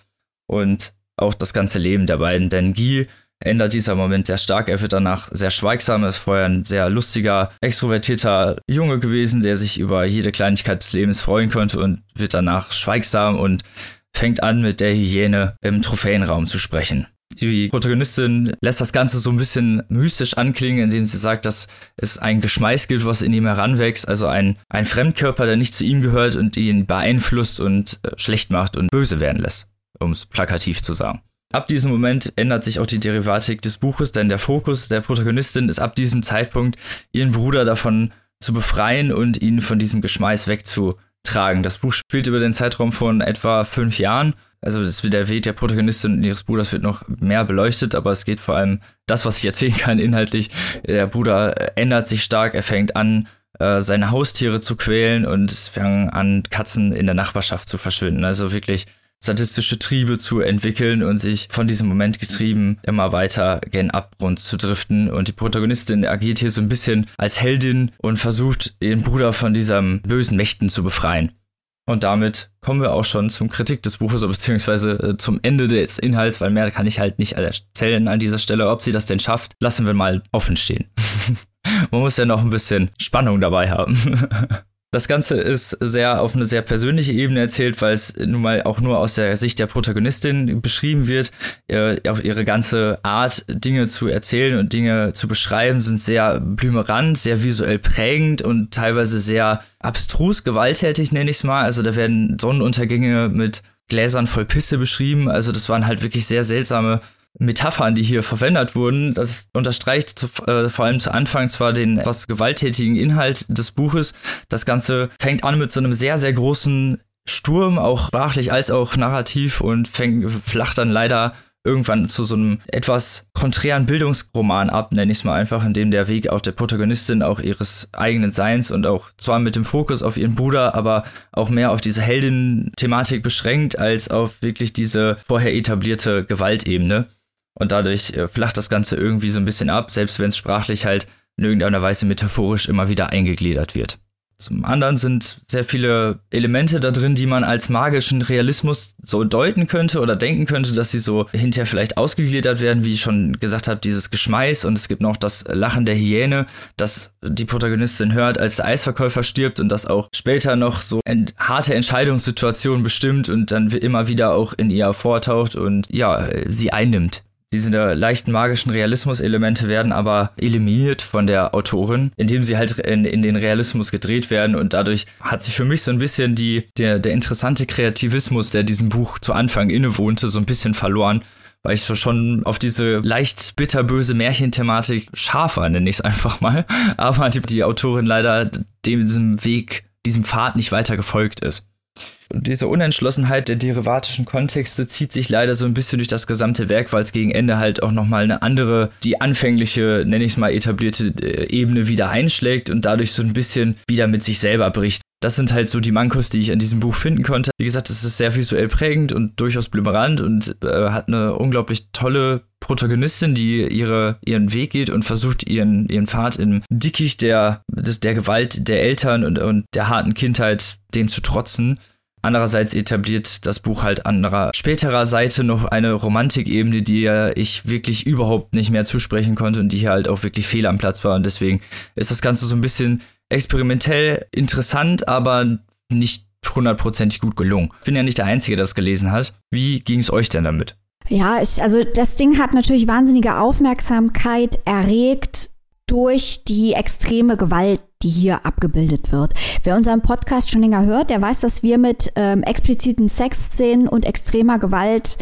Und auch das ganze Leben der beiden. Denn Guy ändert dieser Moment sehr stark. Er wird danach sehr schweigsam. Er ist vorher ein sehr lustiger, extrovertierter Junge gewesen, der sich über jede Kleinigkeit des Lebens freuen konnte und wird danach schweigsam und fängt an, mit der Hyäne im Trophäenraum zu sprechen. Die Protagonistin lässt das Ganze so ein bisschen mystisch anklingen, indem sie sagt, dass es ein Geschmeiß gibt, was in ihm heranwächst, also ein, ein Fremdkörper, der nicht zu ihm gehört und ihn beeinflusst und äh, schlecht macht und böse werden lässt, um es plakativ zu sagen. Ab diesem Moment ändert sich auch die Derivatik des Buches, denn der Fokus der Protagonistin ist ab diesem Zeitpunkt, ihren Bruder davon zu befreien und ihn von diesem Geschmeiß wegzutragen. Das Buch spielt über den Zeitraum von etwa fünf Jahren also das, der Weg der Protagonistin und ihres Bruders wird noch mehr beleuchtet, aber es geht vor allem das, was ich erzählen kann, inhaltlich. Der Bruder ändert sich stark, er fängt an, äh, seine Haustiere zu quälen und es fangen an, Katzen in der Nachbarschaft zu verschwinden. Also wirklich sadistische Triebe zu entwickeln und sich von diesem Moment getrieben immer weiter gen Abgrund zu driften. Und die Protagonistin agiert hier so ein bisschen als Heldin und versucht, ihren Bruder von diesem bösen Mächten zu befreien. Und damit kommen wir auch schon zum Kritik des Buches, beziehungsweise äh, zum Ende des Inhalts, weil mehr kann ich halt nicht erzählen an dieser Stelle. Ob sie das denn schafft, lassen wir mal offen stehen. <laughs> Man muss ja noch ein bisschen Spannung dabei haben. <laughs> Das Ganze ist sehr auf eine sehr persönliche Ebene erzählt, weil es nun mal auch nur aus der Sicht der Protagonistin beschrieben wird. auch ihre ganze Art, Dinge zu erzählen und Dinge zu beschreiben, sind sehr blümerant, sehr visuell prägend und teilweise sehr abstrus gewalttätig, nenne ich es mal. Also da werden Sonnenuntergänge mit Gläsern voll Pisse beschrieben. Also das waren halt wirklich sehr seltsame Metaphern, die hier verwendet wurden. Das unterstreicht zu, äh, vor allem zu Anfang zwar den etwas gewalttätigen Inhalt des Buches. Das Ganze fängt an mit so einem sehr, sehr großen Sturm, auch sprachlich als auch narrativ und fängt, flacht dann leider irgendwann zu so einem etwas konträren Bildungsroman ab, nenne ich es mal einfach, in dem der Weg auch der Protagonistin auch ihres eigenen Seins und auch zwar mit dem Fokus auf ihren Bruder, aber auch mehr auf diese Heldin-Thematik beschränkt, als auf wirklich diese vorher etablierte Gewaltebene. Und dadurch äh, flacht das Ganze irgendwie so ein bisschen ab, selbst wenn es sprachlich halt in irgendeiner Weise metaphorisch immer wieder eingegliedert wird. Zum anderen sind sehr viele Elemente da drin, die man als magischen Realismus so deuten könnte oder denken könnte, dass sie so hinterher vielleicht ausgegliedert werden, wie ich schon gesagt habe, dieses Geschmeiß und es gibt noch das Lachen der Hyäne, das die Protagonistin hört, als der Eisverkäufer stirbt und das auch später noch so harte Entscheidungssituation bestimmt und dann immer wieder auch in ihr vortaucht und ja, sie einnimmt. Diese leichten magischen Realismus-Elemente werden aber eliminiert von der Autorin, indem sie halt in, in, den Realismus gedreht werden und dadurch hat sich für mich so ein bisschen die, der, der interessante Kreativismus, der diesem Buch zu Anfang innewohnte, so ein bisschen verloren weil ich so schon auf diese leicht bitterböse Märchenthematik scharf war, nenne ich es einfach mal. <laughs> Aber die, die Autorin leider diesem Weg, diesem Pfad nicht weiter gefolgt ist. Diese Unentschlossenheit der derivatischen Kontexte zieht sich leider so ein bisschen durch das gesamte Werk, weil es gegen Ende halt auch nochmal eine andere, die anfängliche, nenne ich es mal, etablierte äh, Ebene wieder einschlägt und dadurch so ein bisschen wieder mit sich selber bricht. Das sind halt so die Mankos, die ich an diesem Buch finden konnte. Wie gesagt, es ist sehr visuell prägend und durchaus blümerant und äh, hat eine unglaublich tolle Protagonistin, die ihre, ihren Weg geht und versucht, ihren, ihren Pfad im Dickicht der, der Gewalt der Eltern und, und der harten Kindheit dem zu trotzen. Andererseits etabliert das Buch halt anderer späterer Seite noch eine Romantikebene, die ich wirklich überhaupt nicht mehr zusprechen konnte und die hier halt auch wirklich fehl am Platz war. Und deswegen ist das Ganze so ein bisschen experimentell interessant, aber nicht hundertprozentig gut gelungen. Ich bin ja nicht der Einzige, der das gelesen hat. Wie ging es euch denn damit? Ja, ich, also das Ding hat natürlich wahnsinnige Aufmerksamkeit erregt durch die extreme Gewalt, die hier abgebildet wird. Wer unseren Podcast schon länger hört, der weiß, dass wir mit ähm, expliziten Sexszenen und extremer Gewalt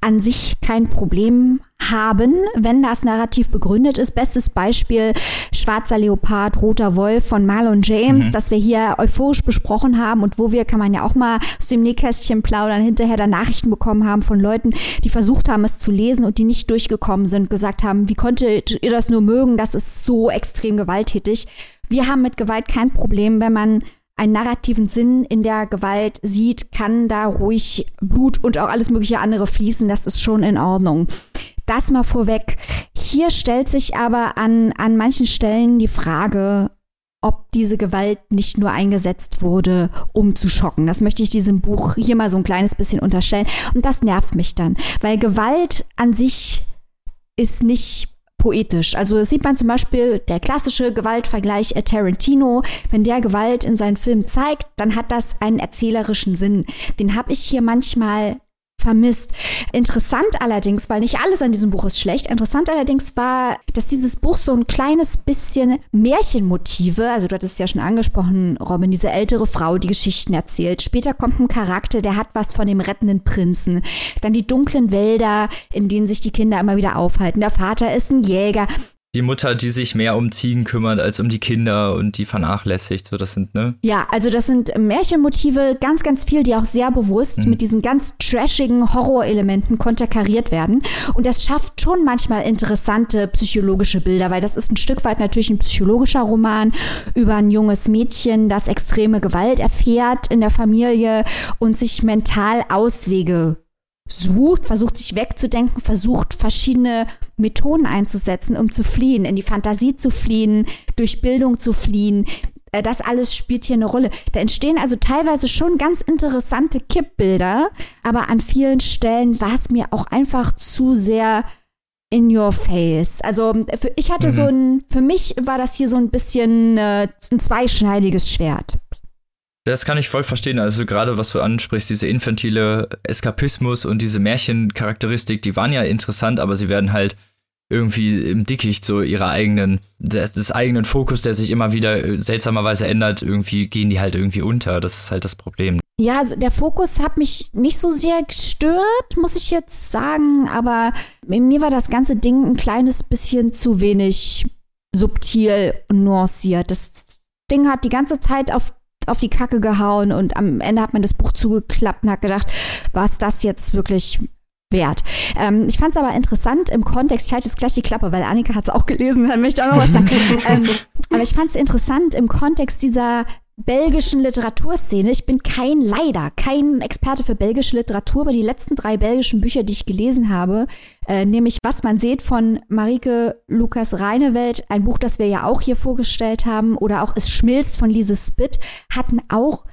an sich kein Problem haben, wenn das narrativ begründet ist. Bestes Beispiel Schwarzer Leopard, Roter Wolf von Marlon James, mhm. das wir hier euphorisch besprochen haben und wo wir, kann man ja auch mal aus dem Nähkästchen plaudern, hinterher da Nachrichten bekommen haben von Leuten, die versucht haben, es zu lesen und die nicht durchgekommen sind, gesagt haben, wie konntet ihr das nur mögen, das ist so extrem gewalttätig. Wir haben mit Gewalt kein Problem, wenn man einen narrativen Sinn in der Gewalt sieht, kann da ruhig Blut und auch alles mögliche andere fließen. Das ist schon in Ordnung. Das mal vorweg. Hier stellt sich aber an, an manchen Stellen die Frage, ob diese Gewalt nicht nur eingesetzt wurde, um zu schocken. Das möchte ich diesem Buch hier mal so ein kleines bisschen unterstellen. Und das nervt mich dann, weil Gewalt an sich ist nicht poetisch. Also das sieht man zum Beispiel der klassische Gewaltvergleich Tarantino. Wenn der Gewalt in seinen Filmen zeigt, dann hat das einen erzählerischen Sinn. Den habe ich hier manchmal vermisst. Interessant allerdings, weil nicht alles an diesem Buch ist schlecht, interessant allerdings war, dass dieses Buch so ein kleines bisschen Märchenmotive, also du hattest es ja schon angesprochen, Robin, diese ältere Frau, die Geschichten erzählt. Später kommt ein Charakter, der hat was von dem rettenden Prinzen. Dann die dunklen Wälder, in denen sich die Kinder immer wieder aufhalten. Der Vater ist ein Jäger die Mutter, die sich mehr um Ziegen kümmert als um die Kinder und die vernachlässigt. So, das sind, ne? Ja, also das sind Märchenmotive, ganz, ganz viel, die auch sehr bewusst mhm. mit diesen ganz trashigen Horrorelementen konterkariert werden. Und das schafft schon manchmal interessante psychologische Bilder, weil das ist ein Stück weit natürlich ein psychologischer Roman über ein junges Mädchen, das extreme Gewalt erfährt in der Familie und sich mental Auswege sucht, versucht sich wegzudenken, versucht verschiedene Methoden einzusetzen, um zu fliehen, in die Fantasie zu fliehen, durch Bildung zu fliehen. Äh, das alles spielt hier eine Rolle. Da entstehen also teilweise schon ganz interessante Kippbilder, aber an vielen Stellen war es mir auch einfach zu sehr in your face. Also für, ich hatte mhm. so ein, für mich war das hier so ein bisschen äh, ein zweischneidiges Schwert. Das kann ich voll verstehen. Also gerade was du ansprichst, diese infantile Eskapismus und diese Märchencharakteristik, die waren ja interessant, aber sie werden halt irgendwie im Dickicht so ihrer eigenen, des, des, eigenen Fokus, der sich immer wieder seltsamerweise ändert, irgendwie gehen die halt irgendwie unter. Das ist halt das Problem. Ja, also der Fokus hat mich nicht so sehr gestört, muss ich jetzt sagen, aber mir war das ganze Ding ein kleines bisschen zu wenig subtil und nuanciert. Das Ding hat die ganze Zeit auf auf die Kacke gehauen und am Ende hat man das Buch zugeklappt und hat gedacht, was das jetzt wirklich wert. Ähm, ich fand es aber interessant im Kontext, ich halte jetzt gleich die Klappe, weil Annika hat es auch gelesen, dann möchte ich auch noch was sagen. <laughs> ähm, aber ich fand es interessant im Kontext dieser belgischen Literaturszene. Ich bin kein, leider, kein Experte für belgische Literatur, aber die letzten drei belgischen Bücher, die ich gelesen habe, äh, nämlich Was man sieht von Marike Lukas Reinewelt, ein Buch, das wir ja auch hier vorgestellt haben, oder auch Es schmilzt von Lise Spitt, hatten auch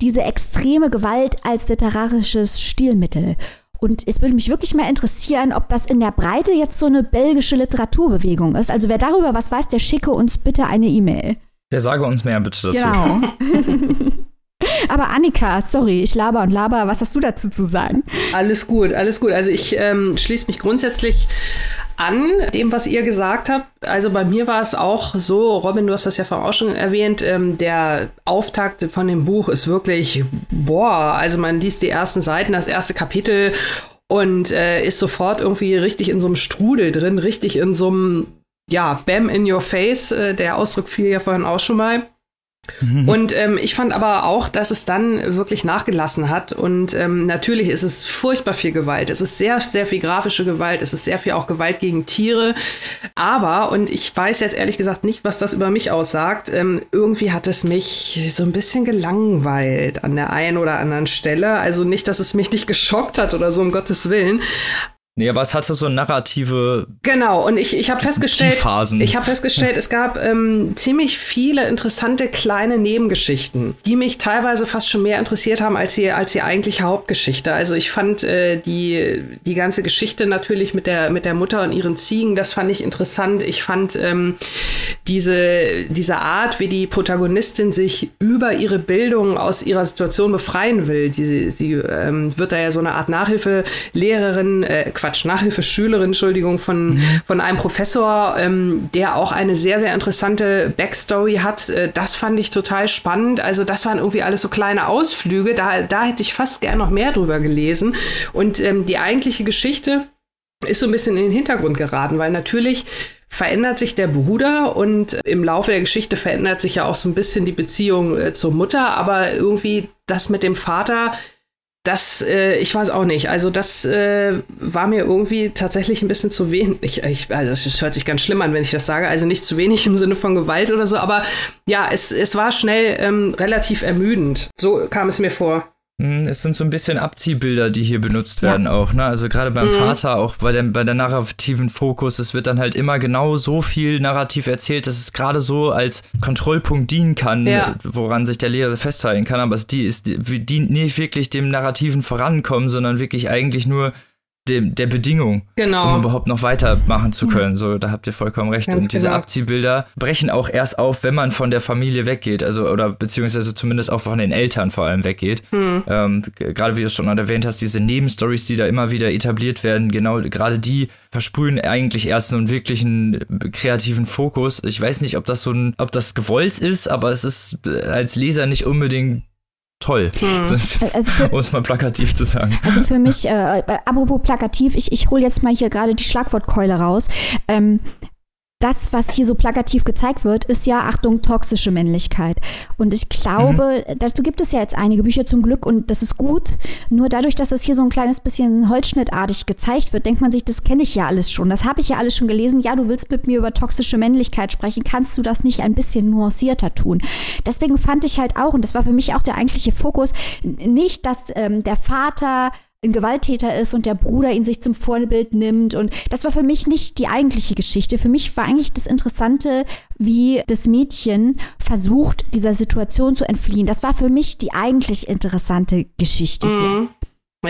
diese extreme Gewalt als literarisches Stilmittel. Und es würde mich wirklich mal interessieren, ob das in der Breite jetzt so eine belgische Literaturbewegung ist. Also wer darüber was weiß, der schicke uns bitte eine E-Mail. Ja, sage uns mehr bitte dazu. Genau. <laughs> <laughs> Aber Annika, sorry, ich laber und laber. Was hast du dazu zu sagen? Alles gut, alles gut. Also ich ähm, schließe mich grundsätzlich an dem, was ihr gesagt habt. Also bei mir war es auch so, Robin, du hast das ja vorhin auch schon erwähnt, ähm, der Auftakt von dem Buch ist wirklich, boah, also man liest die ersten Seiten, das erste Kapitel und äh, ist sofort irgendwie richtig in so einem Strudel drin, richtig in so einem ja, Bam in your face, äh, der Ausdruck fiel ja vorhin auch schon mal. Mhm. Und ähm, ich fand aber auch, dass es dann wirklich nachgelassen hat. Und ähm, natürlich ist es furchtbar viel Gewalt. Es ist sehr, sehr viel grafische Gewalt. Es ist sehr viel auch Gewalt gegen Tiere. Aber, und ich weiß jetzt ehrlich gesagt nicht, was das über mich aussagt, ähm, irgendwie hat es mich so ein bisschen gelangweilt an der einen oder anderen Stelle. Also nicht, dass es mich nicht geschockt hat oder so, um Gottes Willen. Nee, aber es hatte so narrative. Genau, und ich, ich habe festgestellt, ich habe festgestellt, es gab ähm, ziemlich viele interessante kleine Nebengeschichten, die mich teilweise fast schon mehr interessiert haben als die, als die eigentliche Hauptgeschichte. Also ich fand äh, die, die ganze Geschichte natürlich mit der, mit der Mutter und ihren Ziegen, das fand ich interessant. Ich fand ähm, diese, diese Art, wie die Protagonistin sich über ihre Bildung aus ihrer Situation befreien will. Die, sie ähm, wird da ja so eine Art Nachhilfelehrerin, äh, Quatsch, Nachhilfeschülerin, Entschuldigung, von, mhm. von einem Professor, ähm, der auch eine sehr, sehr interessante Backstory hat. Äh, das fand ich total spannend. Also das waren irgendwie alles so kleine Ausflüge. Da, da hätte ich fast gern noch mehr drüber gelesen. Und ähm, die eigentliche Geschichte ist so ein bisschen in den Hintergrund geraten, weil natürlich verändert sich der Bruder und im Laufe der Geschichte verändert sich ja auch so ein bisschen die Beziehung äh, zur Mutter, aber irgendwie das mit dem Vater das, äh, ich weiß auch nicht. Also das äh, war mir irgendwie tatsächlich ein bisschen zu wenig. Ich, also es hört sich ganz schlimm an, wenn ich das sage. Also nicht zu wenig im Sinne von Gewalt oder so, aber ja, es, es war schnell ähm, relativ ermüdend. So kam es mir vor. Hm, es sind so ein bisschen Abziehbilder, die hier benutzt werden ja. auch, ne? Also gerade beim mhm. Vater, auch bei der, bei der narrativen Fokus, es wird dann halt immer genau so viel narrativ erzählt, dass es gerade so als Kontrollpunkt dienen kann, ja. woran sich der Lehrer festhalten kann, aber es die ist, die, dient nicht wirklich dem narrativen Vorankommen, sondern wirklich eigentlich nur dem, der Bedingung, genau. um überhaupt noch weitermachen zu können. So, da habt ihr vollkommen recht. Ganz und diese genau. Abziehbilder brechen auch erst auf, wenn man von der Familie weggeht, also oder beziehungsweise zumindest auch von den Eltern vor allem weggeht. Hm. Ähm, gerade wie du es schon erwähnt hast, diese Nebenstories, die da immer wieder etabliert werden, genau, gerade die versprühen eigentlich erst einen wirklichen kreativen Fokus. Ich weiß nicht, ob das so ein, ob das gewollt ist, aber es ist äh, als Leser nicht unbedingt toll, hm. also <laughs> um es mal plakativ zu sagen. Also für mich, äh, äh apropos plakativ, ich, ich hole jetzt mal hier gerade die Schlagwortkeule raus. Ähm, das, was hier so plakativ gezeigt wird, ist ja, Achtung, toxische Männlichkeit. Und ich glaube, mhm. dazu gibt es ja jetzt einige Bücher zum Glück und das ist gut. Nur dadurch, dass es hier so ein kleines bisschen holzschnittartig gezeigt wird, denkt man sich, das kenne ich ja alles schon. Das habe ich ja alles schon gelesen. Ja, du willst mit mir über toxische Männlichkeit sprechen. Kannst du das nicht ein bisschen nuancierter tun? Deswegen fand ich halt auch, und das war für mich auch der eigentliche Fokus, nicht, dass ähm, der Vater ein Gewalttäter ist und der Bruder ihn sich zum Vorbild nimmt. Und das war für mich nicht die eigentliche Geschichte. Für mich war eigentlich das Interessante, wie das Mädchen versucht, dieser Situation zu entfliehen. Das war für mich die eigentlich interessante Geschichte mhm. hier.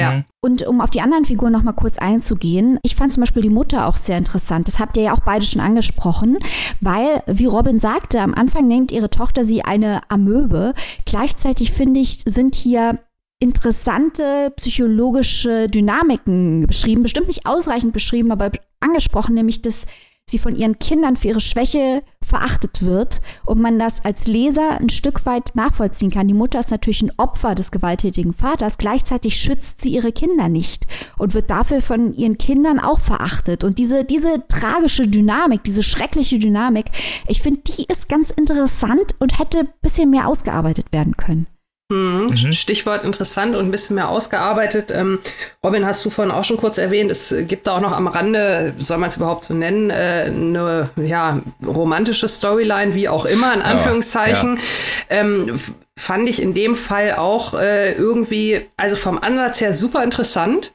Ja. Mhm. Und um auf die anderen Figuren noch mal kurz einzugehen, ich fand zum Beispiel die Mutter auch sehr interessant. Das habt ihr ja auch beide schon angesprochen, weil, wie Robin sagte, am Anfang nennt ihre Tochter sie eine Amöbe. Gleichzeitig finde ich, sind hier interessante psychologische Dynamiken beschrieben, bestimmt nicht ausreichend beschrieben, aber angesprochen, nämlich dass sie von ihren Kindern für ihre Schwäche verachtet wird und man das als Leser ein Stück weit nachvollziehen kann. Die Mutter ist natürlich ein Opfer des gewalttätigen Vaters, gleichzeitig schützt sie ihre Kinder nicht und wird dafür von ihren Kindern auch verachtet. Und diese, diese tragische Dynamik, diese schreckliche Dynamik, ich finde, die ist ganz interessant und hätte ein bisschen mehr ausgearbeitet werden können. Mhm. Mhm. Stichwort interessant und ein bisschen mehr ausgearbeitet. Ähm, Robin, hast du vorhin auch schon kurz erwähnt, es gibt da auch noch am Rande, soll man es überhaupt so nennen, äh, eine ja, romantische Storyline, wie auch immer, in Anführungszeichen. Ja, ja. Ähm, fand ich in dem Fall auch äh, irgendwie, also vom Ansatz her super interessant.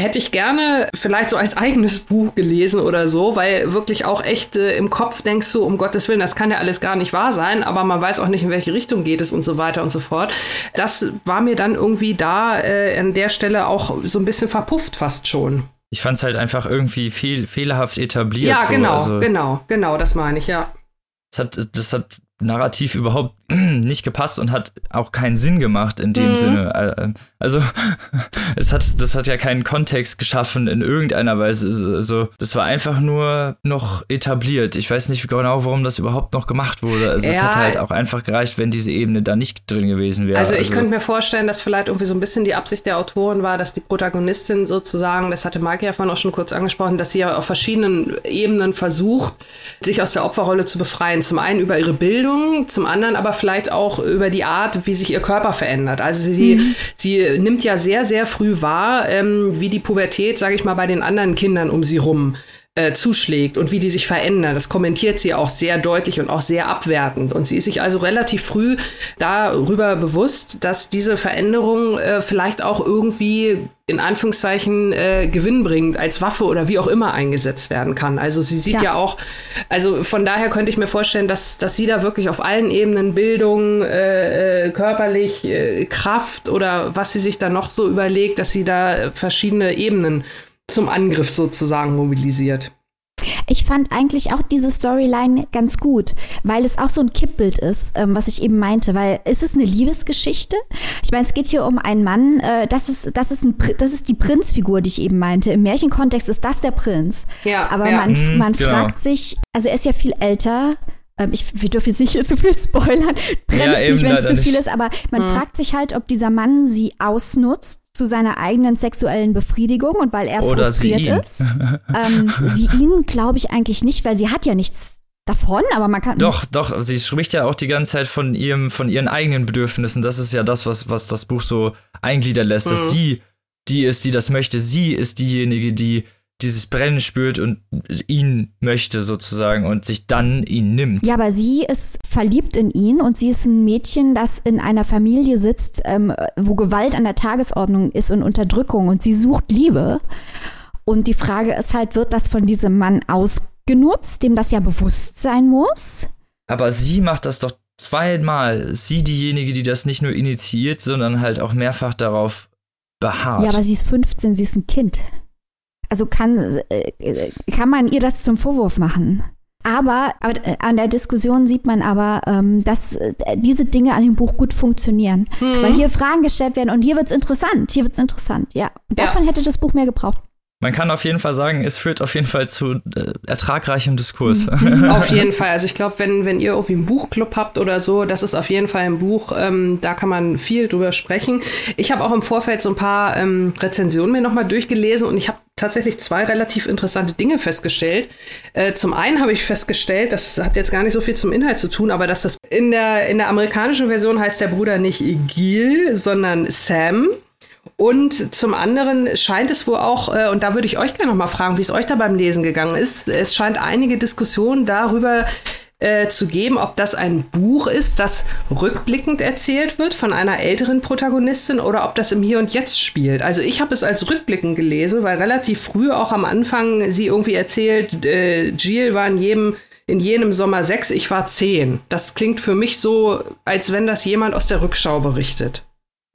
Hätte ich gerne vielleicht so als eigenes Buch gelesen oder so, weil wirklich auch echt äh, im Kopf denkst du, um Gottes Willen, das kann ja alles gar nicht wahr sein, aber man weiß auch nicht, in welche Richtung geht es und so weiter und so fort. Das war mir dann irgendwie da äh, an der Stelle auch so ein bisschen verpufft fast schon. Ich fand es halt einfach irgendwie fehl, fehlerhaft etabliert. Ja, so. genau, also, genau, genau, das meine ich, ja. Das hat, das hat narrativ überhaupt <clears throat> nicht gepasst und hat auch keinen Sinn gemacht in dem mhm. Sinne. Äh, also <laughs> es hat, das hat ja keinen Kontext geschaffen in irgendeiner Weise. Also das war einfach nur noch etabliert. Ich weiß nicht genau, warum das überhaupt noch gemacht wurde. Also ja. es hätte halt auch einfach gereicht, wenn diese Ebene da nicht drin gewesen wäre. Also ich also, könnte mir vorstellen, dass vielleicht irgendwie so ein bisschen die Absicht der Autoren war, dass die Protagonistin sozusagen, das hatte Mike ja vorhin auch schon kurz angesprochen, dass sie ja auf verschiedenen Ebenen versucht, sich aus der Opferrolle zu befreien. Zum einen über ihre Bildung, zum anderen aber vielleicht auch über die Art, wie sich ihr Körper verändert. Also sie, mhm. sie nimmt ja sehr, sehr früh wahr, ähm, wie die Pubertät, sage ich mal, bei den anderen Kindern um sie rum äh, zuschlägt und wie die sich verändern. Das kommentiert sie auch sehr deutlich und auch sehr abwertend. Und sie ist sich also relativ früh darüber bewusst, dass diese Veränderung äh, vielleicht auch irgendwie in Anführungszeichen äh, gewinnbringend als Waffe oder wie auch immer eingesetzt werden kann. Also sie sieht ja. ja, auch, also von daher könnte ich mir vorstellen, dass, dass sie da wirklich auf allen Ebenen Bildung, äh, äh körperlich, äh, Kraft oder was sie sich da noch so überlegt, dass sie da verschiedene Ebenen zum Angriff sozusagen mobilisiert. Ich fand eigentlich auch diese Storyline ganz gut, weil es auch so ein Kippbild ist, ähm, was ich eben meinte, weil es ist eine Liebesgeschichte. Ich meine, es geht hier um einen Mann, äh, das, ist, das, ist ein, das ist die Prinzfigur, die ich eben meinte. Im Märchenkontext ist das der Prinz. Ja, Aber ja. man, mhm, man genau. fragt sich, also er ist ja viel älter, ähm, ich, wir dürfen jetzt nicht hier zu viel <laughs> spoilern, bremst ja, nicht, wenn es zu viel ist, aber man mhm. fragt sich halt, ob dieser Mann sie ausnutzt zu seiner eigenen sexuellen Befriedigung und weil er Oder frustriert sie ist. ähm, <laughs> sie ihn, glaube ich, eigentlich nicht, weil sie hat ja nichts davon, aber man kann. Doch, doch, sie spricht ja auch die ganze Zeit von ihrem, von ihren eigenen Bedürfnissen. Das ist ja das, was, was das Buch so eingliedern lässt, mhm. dass sie die ist, die das möchte. Sie ist diejenige, die dieses Brennen spürt und ihn möchte sozusagen und sich dann ihn nimmt. Ja, aber sie ist verliebt in ihn und sie ist ein Mädchen, das in einer Familie sitzt, ähm, wo Gewalt an der Tagesordnung ist und Unterdrückung und sie sucht Liebe. Und die Frage ist halt, wird das von diesem Mann ausgenutzt, dem das ja bewusst sein muss? Aber sie macht das doch zweimal. Sie diejenige, die das nicht nur initiiert, sondern halt auch mehrfach darauf beharrt. Ja, aber sie ist 15, sie ist ein Kind. Also kann, äh, kann man ihr das zum Vorwurf machen. Aber, aber an der Diskussion sieht man aber, ähm, dass äh, diese Dinge an dem Buch gut funktionieren. Mhm. Weil hier Fragen gestellt werden und hier wird es interessant. Hier wird es interessant, ja. Und davon ja. hätte das Buch mehr gebraucht. Man kann auf jeden Fall sagen, es führt auf jeden Fall zu äh, ertragreichem Diskurs. Mhm. <laughs> auf jeden Fall. Also ich glaube, wenn, wenn ihr irgendwie einen Buchclub habt oder so, das ist auf jeden Fall ein Buch, ähm, da kann man viel drüber sprechen. Ich habe auch im Vorfeld so ein paar ähm, Rezensionen mir nochmal durchgelesen und ich habe tatsächlich zwei relativ interessante Dinge festgestellt. Äh, zum einen habe ich festgestellt, das hat jetzt gar nicht so viel zum Inhalt zu tun, aber dass das in der, in der amerikanischen Version heißt der Bruder nicht Gil, sondern Sam. Und zum anderen scheint es wohl auch, äh, und da würde ich euch gerne noch mal fragen, wie es euch da beim Lesen gegangen ist. Es scheint einige Diskussionen darüber äh, zu geben, ob das ein Buch ist, das rückblickend erzählt wird von einer älteren Protagonistin oder ob das im Hier und Jetzt spielt. Also ich habe es als rückblickend gelesen, weil relativ früh auch am Anfang sie irgendwie erzählt, äh, Jill war in jedem in jenem Sommer sechs, ich war zehn. Das klingt für mich so, als wenn das jemand aus der Rückschau berichtet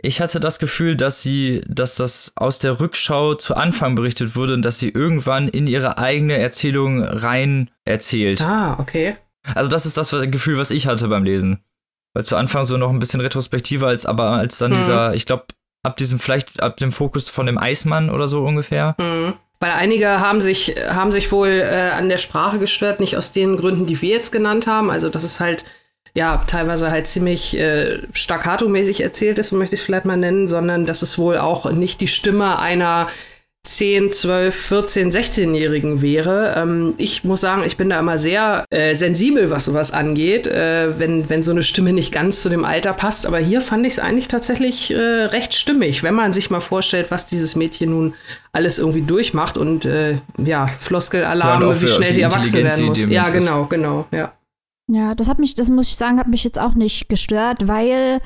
ich hatte das Gefühl, dass sie, dass das aus der Rückschau zu Anfang berichtet wurde und dass sie irgendwann in ihre eigene Erzählung rein erzählt. Ah, okay. Also das ist das Gefühl, was ich hatte beim Lesen. Weil zu Anfang so noch ein bisschen retrospektiver als, aber als dann hm. dieser, ich glaube, ab diesem, vielleicht ab dem Fokus von dem Eismann oder so ungefähr. Hm. Weil einige haben sich, haben sich wohl äh, an der Sprache gestört, nicht aus den Gründen, die wir jetzt genannt haben. Also das ist halt ja, teilweise halt ziemlich äh, staccato-mäßig erzählt ist, so möchte ich es vielleicht mal nennen, sondern dass es wohl auch nicht die Stimme einer 10, 12, 14, 16-Jährigen wäre. Ähm, ich muss sagen, ich bin da immer sehr äh, sensibel, was sowas angeht, äh, wenn, wenn so eine Stimme nicht ganz zu dem Alter passt. Aber hier fand ich es eigentlich tatsächlich äh, recht stimmig, wenn man sich mal vorstellt, was dieses Mädchen nun alles irgendwie durchmacht und äh, ja, Floskelalarme, wie schnell sie erwachsen werden muss. Ja, genau, genau, ja. Ja, das hat mich, das muss ich sagen, hat mich jetzt auch nicht gestört, weil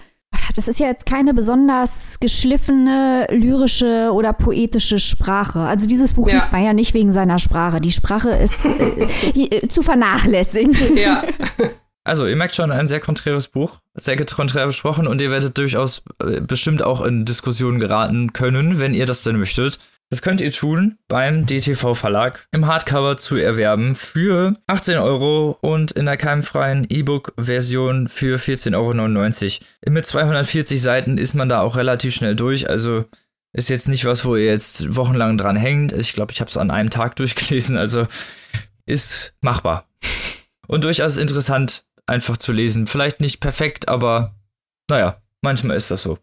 das ist ja jetzt keine besonders geschliffene, lyrische oder poetische Sprache. Also dieses Buch ja. liest man ja nicht wegen seiner Sprache. Die Sprache ist <laughs> äh, äh zu vernachlässigen. Ja. <laughs> Also, ihr merkt schon, ein sehr konträres Buch, sehr konträr besprochen und ihr werdet durchaus äh, bestimmt auch in Diskussionen geraten können, wenn ihr das denn möchtet. Das könnt ihr tun beim DTV Verlag im Hardcover zu erwerben für 18 Euro und in der keimfreien E-Book-Version für 14,99 Euro. Mit 240 Seiten ist man da auch relativ schnell durch, also ist jetzt nicht was, wo ihr jetzt wochenlang dran hängt. Ich glaube, ich habe es an einem Tag <laughs> durchgelesen, also ist machbar. Und durchaus interessant einfach zu lesen. Vielleicht nicht perfekt, aber naja, manchmal ist das so.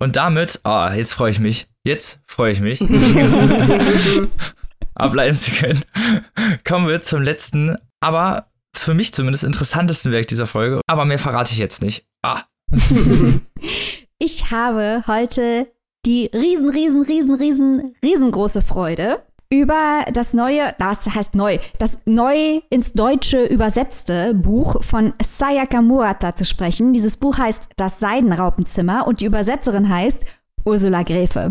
Und damit, ah, jetzt freue ich mich. Jetzt freue ich mich. <laughs> <laughs> ableiten zu können. Kommen wir zum letzten, aber für mich zumindest interessantesten Werk dieser Folge. Aber mehr verrate ich jetzt nicht. Ah. <laughs> ich habe heute die riesen, riesen, riesen, riesen, riesengroße Freude, über das neue, das heißt neu, das neu ins Deutsche übersetzte Buch von Sayaka Murata zu sprechen. Dieses Buch heißt Das Seidenraupenzimmer und die Übersetzerin heißt Ursula Gräfe.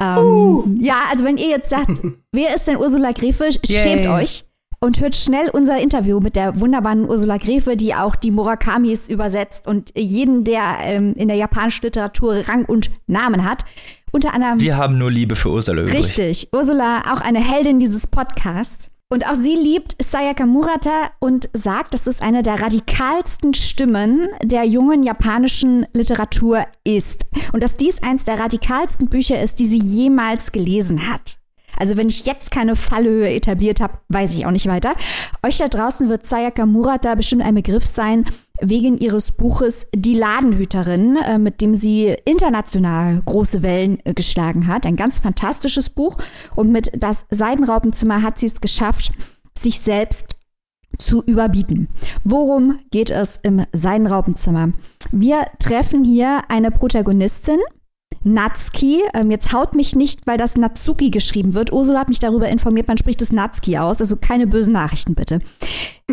Ähm, uh. Ja, also wenn ihr jetzt sagt, <laughs> wer ist denn Ursula Gräfe, schämt Yay. euch und hört schnell unser Interview mit der wunderbaren Ursula Gräfe, die auch die Murakamis übersetzt und jeden, der ähm, in der japanischen Literatur Rang und Namen hat. Unter anderem. Wir haben nur Liebe für Ursula übrig. Richtig. Ursula, auch eine Heldin dieses Podcasts. Und auch sie liebt Sayaka Murata und sagt, dass es eine der radikalsten Stimmen der jungen japanischen Literatur ist. Und dass dies eins der radikalsten Bücher ist, die sie jemals gelesen hat. Also wenn ich jetzt keine Fallhöhe etabliert habe, weiß ich auch nicht weiter. Euch da draußen wird Sayaka Murata bestimmt ein Begriff sein, wegen ihres Buches Die Ladenhüterin, äh, mit dem sie international große Wellen äh, geschlagen hat. Ein ganz fantastisches Buch. Und mit Das Seidenraupenzimmer hat sie es geschafft, sich selbst zu überbieten. Worum geht es im Seidenraupenzimmer? Wir treffen hier eine Protagonistin, Natsuki. Ähm, jetzt haut mich nicht, weil das Natsuki geschrieben wird. Ursula hat mich darüber informiert, man spricht das Natsuki aus. Also keine bösen Nachrichten bitte.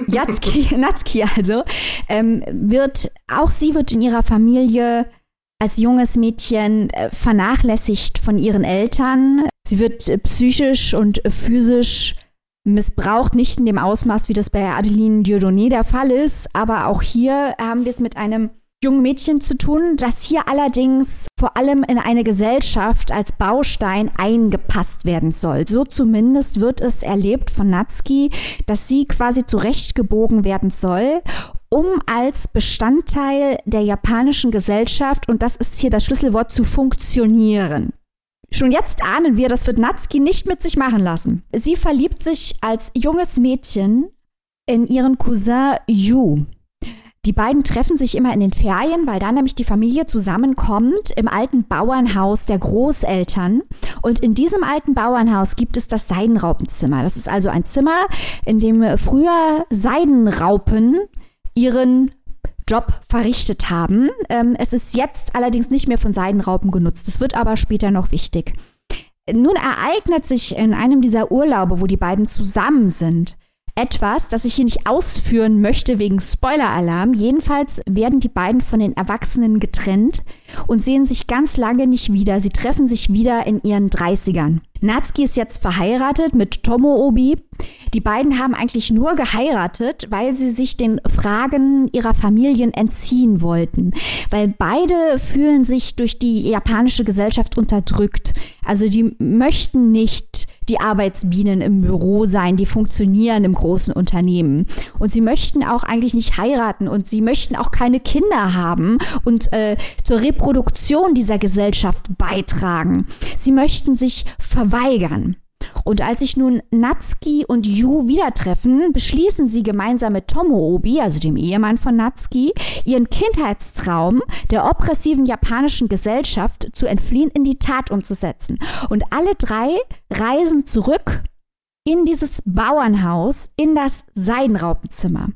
Yatsuki, <laughs> Natsuki also, ähm, wird, auch sie wird in ihrer Familie als junges Mädchen äh, vernachlässigt von ihren Eltern. Sie wird äh, psychisch und physisch missbraucht, nicht in dem Ausmaß, wie das bei Adeline Dieudonné der Fall ist, aber auch hier haben wir es mit einem jungen Mädchen zu tun, das hier allerdings vor allem in eine Gesellschaft als Baustein eingepasst werden soll. So zumindest wird es erlebt von Natsuki, dass sie quasi zurechtgebogen werden soll um als Bestandteil der japanischen Gesellschaft, und das ist hier das Schlüsselwort, zu funktionieren. Schon jetzt ahnen wir, das wird Natsuki nicht mit sich machen lassen. Sie verliebt sich als junges Mädchen in ihren Cousin Yu. Die beiden treffen sich immer in den Ferien, weil da nämlich die Familie zusammenkommt im alten Bauernhaus der Großeltern. Und in diesem alten Bauernhaus gibt es das Seidenraupenzimmer. Das ist also ein Zimmer, in dem früher Seidenraupen ihren Job verrichtet haben. Ähm, es ist jetzt allerdings nicht mehr von Seidenraupen genutzt. Es wird aber später noch wichtig. Nun ereignet sich in einem dieser Urlaube, wo die beiden zusammen sind, etwas, das ich hier nicht ausführen möchte wegen Spoiler-Alarm. Jedenfalls werden die beiden von den Erwachsenen getrennt und sehen sich ganz lange nicht wieder. Sie treffen sich wieder in ihren 30ern. Natsuki ist jetzt verheiratet mit Tomo Obi. Die beiden haben eigentlich nur geheiratet, weil sie sich den Fragen ihrer Familien entziehen wollten. Weil beide fühlen sich durch die japanische Gesellschaft unterdrückt. Also die möchten nicht die Arbeitsbienen im Büro sein, die funktionieren im großen Unternehmen. Und sie möchten auch eigentlich nicht heiraten und sie möchten auch keine Kinder haben und äh, zur Reproduktion dieser Gesellschaft beitragen. Sie möchten sich verweigern. Und als sich nun Natsuki und Yu wieder treffen, beschließen sie gemeinsam mit Tomoobi, also dem Ehemann von Natsuki, ihren Kindheitstraum der oppressiven japanischen Gesellschaft zu entfliehen in die Tat umzusetzen. Und alle drei reisen zurück in dieses Bauernhaus, in das Seidenraupenzimmer.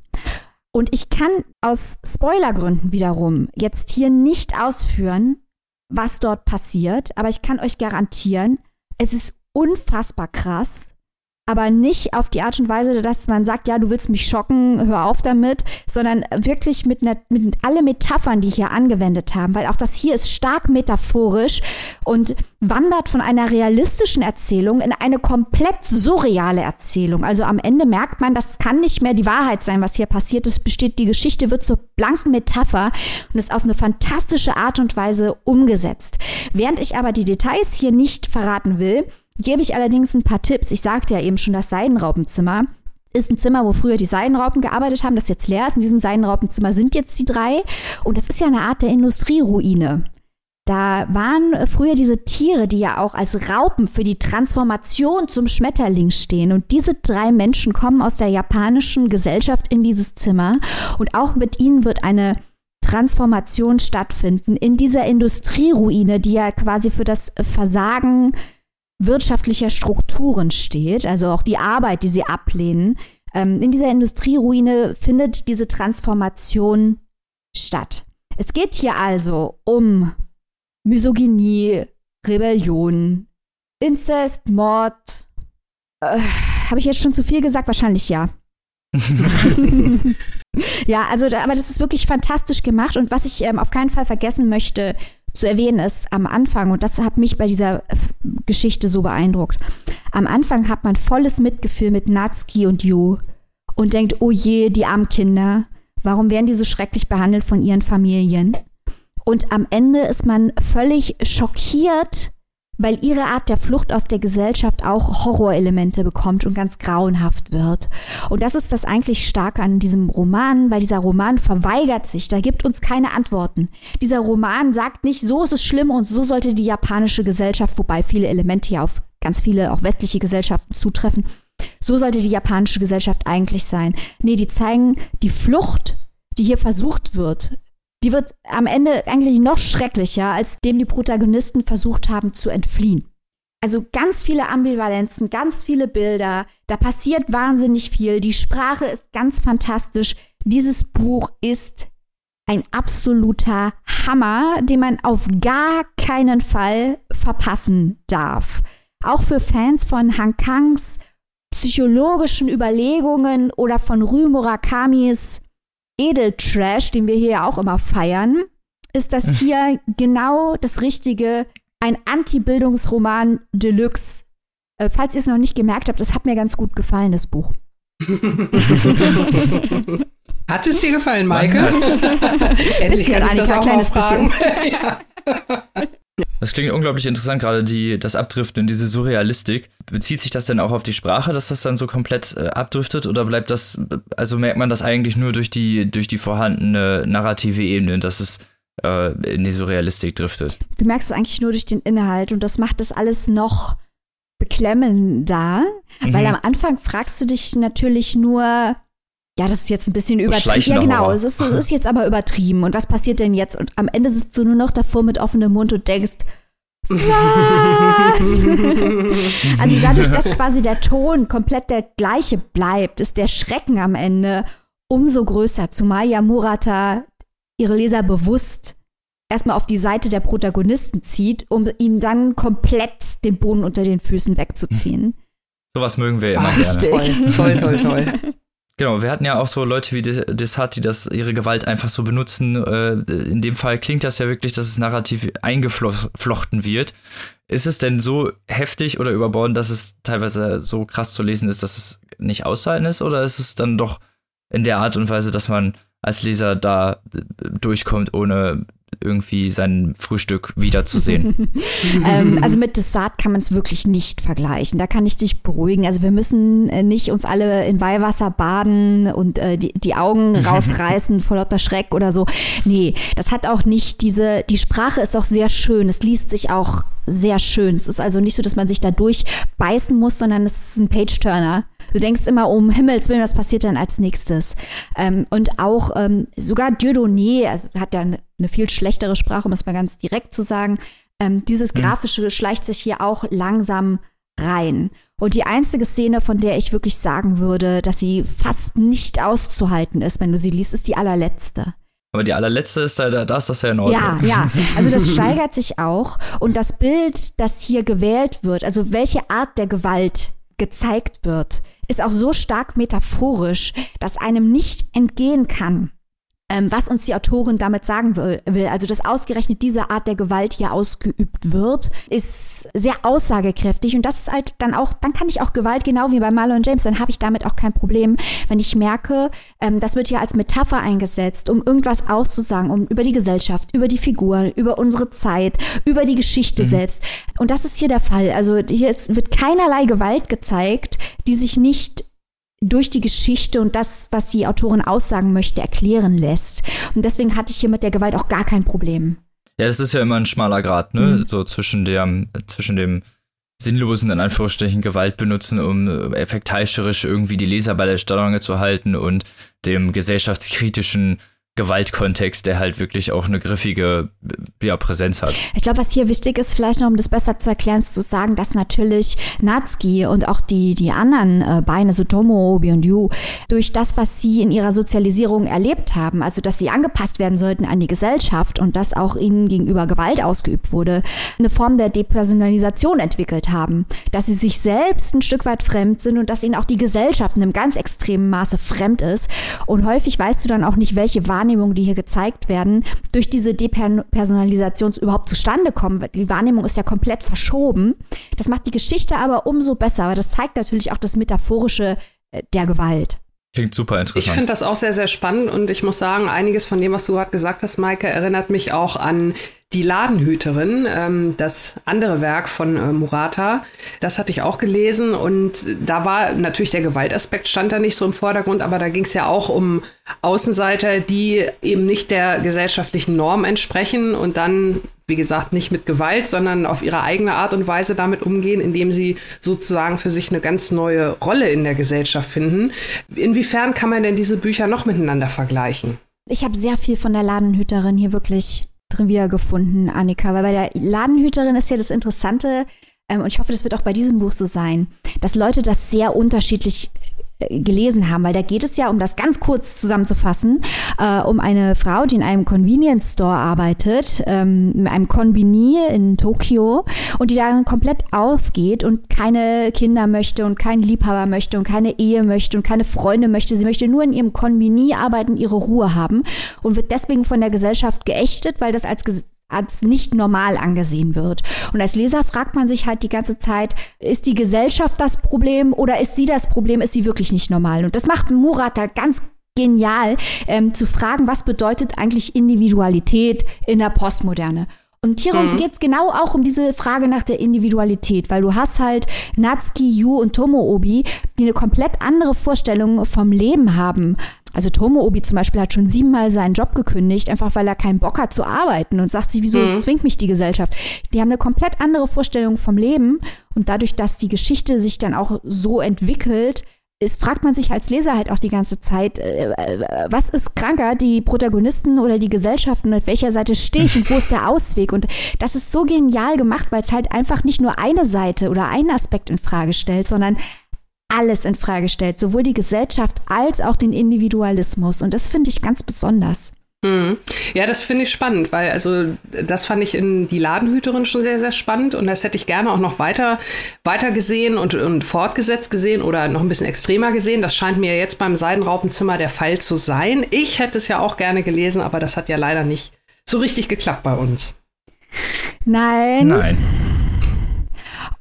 Und ich kann aus Spoilergründen wiederum jetzt hier nicht ausführen, was dort passiert, aber ich kann euch garantieren, es ist unfassbar krass aber nicht auf die Art und Weise, dass man sagt, ja, du willst mich schocken, hör auf damit, sondern wirklich mit, ne, mit alle Metaphern, die hier angewendet haben, weil auch das hier ist stark metaphorisch und wandert von einer realistischen Erzählung in eine komplett surreale Erzählung. Also am Ende merkt man, das kann nicht mehr die Wahrheit sein, was hier passiert ist, besteht, die Geschichte wird zur blanken Metapher und ist auf eine fantastische Art und Weise umgesetzt. Während ich aber die Details hier nicht verraten will, Gebe ich allerdings ein paar Tipps. Ich sagte ja eben schon, das Seidenraupenzimmer ist ein Zimmer, wo früher die Seidenraupen gearbeitet haben, das jetzt leer ist. In diesem Seidenraupenzimmer sind jetzt die drei. Und das ist ja eine Art der Industrieruine. Da waren früher diese Tiere, die ja auch als Raupen für die Transformation zum Schmetterling stehen. Und diese drei Menschen kommen aus der japanischen Gesellschaft in dieses Zimmer. Und auch mit ihnen wird eine Transformation stattfinden in dieser Industrieruine, die ja quasi für das Versagen wirtschaftlicher Strukturen steht, also auch die Arbeit, die sie ablehnen. Ähm, in dieser Industrieruine findet diese Transformation statt. Es geht hier also um Misogynie, Rebellion, Inzest, Mord. Äh, Habe ich jetzt schon zu viel gesagt? Wahrscheinlich ja. <laughs> <laughs> ja, also, aber das ist wirklich fantastisch gemacht. Und was ich ähm, auf keinen Fall vergessen möchte, zu erwähnen ist am Anfang, und das hat mich bei dieser Geschichte so beeindruckt. Am Anfang hat man volles Mitgefühl mit Natsuki und Yu und denkt, oh je, die armen Kinder, warum werden die so schrecklich behandelt von ihren Familien? Und am Ende ist man völlig schockiert weil ihre Art der Flucht aus der Gesellschaft auch Horrorelemente bekommt und ganz grauenhaft wird. Und das ist das eigentlich Starke an diesem Roman, weil dieser Roman verweigert sich, da gibt uns keine Antworten. Dieser Roman sagt nicht, so ist es schlimm und so sollte die japanische Gesellschaft, wobei viele Elemente ja auf ganz viele auch westliche Gesellschaften zutreffen, so sollte die japanische Gesellschaft eigentlich sein. Nee, die zeigen die Flucht, die hier versucht wird, die wird am Ende eigentlich noch schrecklicher, als dem die Protagonisten versucht haben zu entfliehen. Also ganz viele Ambivalenzen, ganz viele Bilder, da passiert wahnsinnig viel, die Sprache ist ganz fantastisch. Dieses Buch ist ein absoluter Hammer, den man auf gar keinen Fall verpassen darf. Auch für Fans von Hankangs psychologischen Überlegungen oder von Rü Murakamis Edeltrash, den wir hier ja auch immer feiern, ist das hier genau das Richtige, ein Anti-Bildungsroman Deluxe. Äh, falls ihr es noch nicht gemerkt habt, das hat mir ganz gut gefallen, das Buch. <laughs> Hat es dir gefallen, Maike? <laughs> Endlich bisschen, kann ich das Annika, auch kleines fragen. <laughs> ja. Das klingt unglaublich interessant, gerade die, das Abdriften in diese Surrealistik. Bezieht sich das denn auch auf die Sprache, dass das dann so komplett äh, abdriftet oder bleibt das, also merkt man das eigentlich nur durch die, durch die vorhandene narrative Ebene, dass es äh, in die Surrealistik driftet? Du merkst es eigentlich nur durch den Inhalt und das macht das alles noch beklemmender, mhm. weil am Anfang fragst du dich natürlich nur, ja, das ist jetzt ein bisschen übertrieben. Ja, genau, es ist, es <laughs> ist, jetzt aber übertrieben. Und was passiert denn jetzt? Und am Ende sitzt du nur noch davor mit offenem Mund und denkst, was? <laughs> also dadurch, dass quasi der Ton komplett der gleiche bleibt, ist der Schrecken am Ende umso größer. Zumal ja Murata ihre Leser bewusst erstmal auf die Seite der Protagonisten zieht, um ihnen dann komplett den Boden unter den Füßen wegzuziehen. Sowas mögen wir immer Richtig. gerne. Toll, toll, toll, toll. <laughs> Genau, wir hatten ja auch so Leute wie Desart, die das ihre Gewalt einfach so benutzen. Äh, in dem Fall klingt das ja wirklich, dass es narrativ eingeflochten wird. Ist es denn so heftig oder überbordend, dass es teilweise so krass zu lesen ist, dass es nicht auszuhalten ist? Oder ist es dann doch in der Art und Weise, dass man als Leser da durchkommt, ohne irgendwie sein Frühstück wiederzusehen. <laughs> ähm, also mit Dessert kann man es wirklich nicht vergleichen. Da kann ich dich beruhigen. Also wir müssen äh, nicht uns alle in Weihwasser baden und äh, die, die Augen <laughs> rausreißen vor lauter Schreck oder so. Nee, das hat auch nicht diese, die Sprache ist auch sehr schön. Es liest sich auch sehr schön. Es ist also nicht so, dass man sich da durchbeißen muss, sondern es ist ein Page-Turner. Du denkst immer, um Himmels Willen, was passiert denn als nächstes? Ähm, und auch ähm, sogar Dieudonné, also hat ja eine, eine viel schlechtere Sprache, um es mal ganz direkt zu sagen. Ähm, dieses mhm. Grafische schleicht sich hier auch langsam rein. Und die einzige Szene, von der ich wirklich sagen würde, dass sie fast nicht auszuhalten ist, wenn du sie liest, ist die allerletzte. Aber die allerletzte ist da, da ist das ja in Ordnung. Ja, ja. Also das steigert sich auch. Und das Bild, das hier gewählt wird, also welche Art der Gewalt gezeigt wird, ist auch so stark metaphorisch, dass einem nicht entgehen kann, ähm, was uns die Autorin damit sagen will, also dass ausgerechnet diese Art der Gewalt hier ausgeübt wird, ist sehr aussagekräftig und das ist halt dann auch, dann kann ich auch Gewalt genau wie bei Marlon James, dann habe ich damit auch kein Problem, wenn ich merke, ähm, das wird hier als Metapher eingesetzt, um irgendwas auszusagen, um über die Gesellschaft, über die Figuren, über unsere Zeit, über die Geschichte mhm. selbst. Und das ist hier der Fall. Also hier ist, wird keinerlei Gewalt gezeigt, die sich nicht durch die Geschichte und das, was die Autorin aussagen möchte, erklären lässt. Und deswegen hatte ich hier mit der Gewalt auch gar kein Problem. Ja, das ist ja immer ein schmaler Grad, ne? Mhm. So zwischen dem, zwischen dem sinnlosen, in Anführungsstrichen, Gewalt benutzen, um effektheischerisch irgendwie die Leser bei der Stange zu halten und dem gesellschaftskritischen Gewaltkontext, der halt wirklich auch eine griffige ja, Präsenz hat. Ich glaube, was hier wichtig ist, vielleicht noch um das besser zu erklären, ist zu sagen, dass natürlich Natsuki und auch die, die anderen äh, Beine, so Tomo, Obi und Yu, durch das, was sie in ihrer Sozialisierung erlebt haben, also dass sie angepasst werden sollten an die Gesellschaft und dass auch ihnen gegenüber Gewalt ausgeübt wurde, eine Form der Depersonalisation entwickelt haben. Dass sie sich selbst ein Stück weit fremd sind und dass ihnen auch die Gesellschaft in einem ganz extremen Maße fremd ist. Und häufig weißt du dann auch nicht, welche Wahrnehmung Wahrnehmungen, die hier gezeigt werden, durch diese Depersonalisation überhaupt zustande kommen. Die Wahrnehmung ist ja komplett verschoben. Das macht die Geschichte aber umso besser, aber das zeigt natürlich auch das Metaphorische äh, der Gewalt. Klingt super interessant. Ich finde das auch sehr, sehr spannend und ich muss sagen, einiges von dem, was du gerade gesagt hast, Maike, erinnert mich auch an die Ladenhüterin, ähm, das andere Werk von äh, Murata, das hatte ich auch gelesen und da war natürlich der Gewaltaspekt stand da nicht so im Vordergrund, aber da ging es ja auch um Außenseiter, die eben nicht der gesellschaftlichen Norm entsprechen und dann, wie gesagt, nicht mit Gewalt, sondern auf ihre eigene Art und Weise damit umgehen, indem sie sozusagen für sich eine ganz neue Rolle in der Gesellschaft finden. Inwiefern kann man denn diese Bücher noch miteinander vergleichen? Ich habe sehr viel von der Ladenhüterin hier wirklich drin wiedergefunden, Annika. Weil bei der Ladenhüterin ist ja das Interessante, ähm, und ich hoffe, das wird auch bei diesem Buch so sein, dass Leute das sehr unterschiedlich gelesen haben, weil da geht es ja, um das ganz kurz zusammenzufassen, äh, um eine Frau, die in einem Convenience Store arbeitet, ähm, in einem Konbini in Tokio und die dann komplett aufgeht und keine Kinder möchte und keinen Liebhaber möchte und keine Ehe möchte und keine Freunde möchte. Sie möchte nur in ihrem Konbini arbeiten, ihre Ruhe haben und wird deswegen von der Gesellschaft geächtet, weil das als als nicht normal angesehen wird. Und als Leser fragt man sich halt die ganze Zeit, ist die Gesellschaft das Problem oder ist sie das Problem, ist sie wirklich nicht normal? Und das macht Murata ganz genial, ähm, zu fragen, was bedeutet eigentlich Individualität in der Postmoderne? Und hierum mhm. geht es genau auch um diese Frage nach der Individualität, weil du hast halt Natsuki, Yu und Tomo-Obi, die eine komplett andere Vorstellung vom Leben haben also Tomo Obi zum Beispiel hat schon siebenmal seinen Job gekündigt, einfach weil er keinen Bock hat zu arbeiten und sagt sich, wieso mhm. zwingt mich die Gesellschaft? Die haben eine komplett andere Vorstellung vom Leben und dadurch, dass die Geschichte sich dann auch so entwickelt, ist, fragt man sich als Leser halt auch die ganze Zeit, äh, äh was ist kranker, die Protagonisten oder die Gesellschaften, auf welcher Seite stehe ich und wo ist der Ausweg? Und das ist so genial gemacht, weil es halt einfach nicht nur eine Seite oder einen Aspekt in Frage stellt, sondern alles in Frage stellt, sowohl die Gesellschaft als auch den Individualismus. Und das finde ich ganz besonders. Mhm. Ja, das finde ich spannend, weil also das fand ich in die Ladenhüterin schon sehr, sehr spannend und das hätte ich gerne auch noch weiter, weiter gesehen und, und fortgesetzt gesehen oder noch ein bisschen extremer gesehen. Das scheint mir jetzt beim Seidenraupenzimmer der Fall zu sein. Ich hätte es ja auch gerne gelesen, aber das hat ja leider nicht so richtig geklappt bei uns. Nein. Nein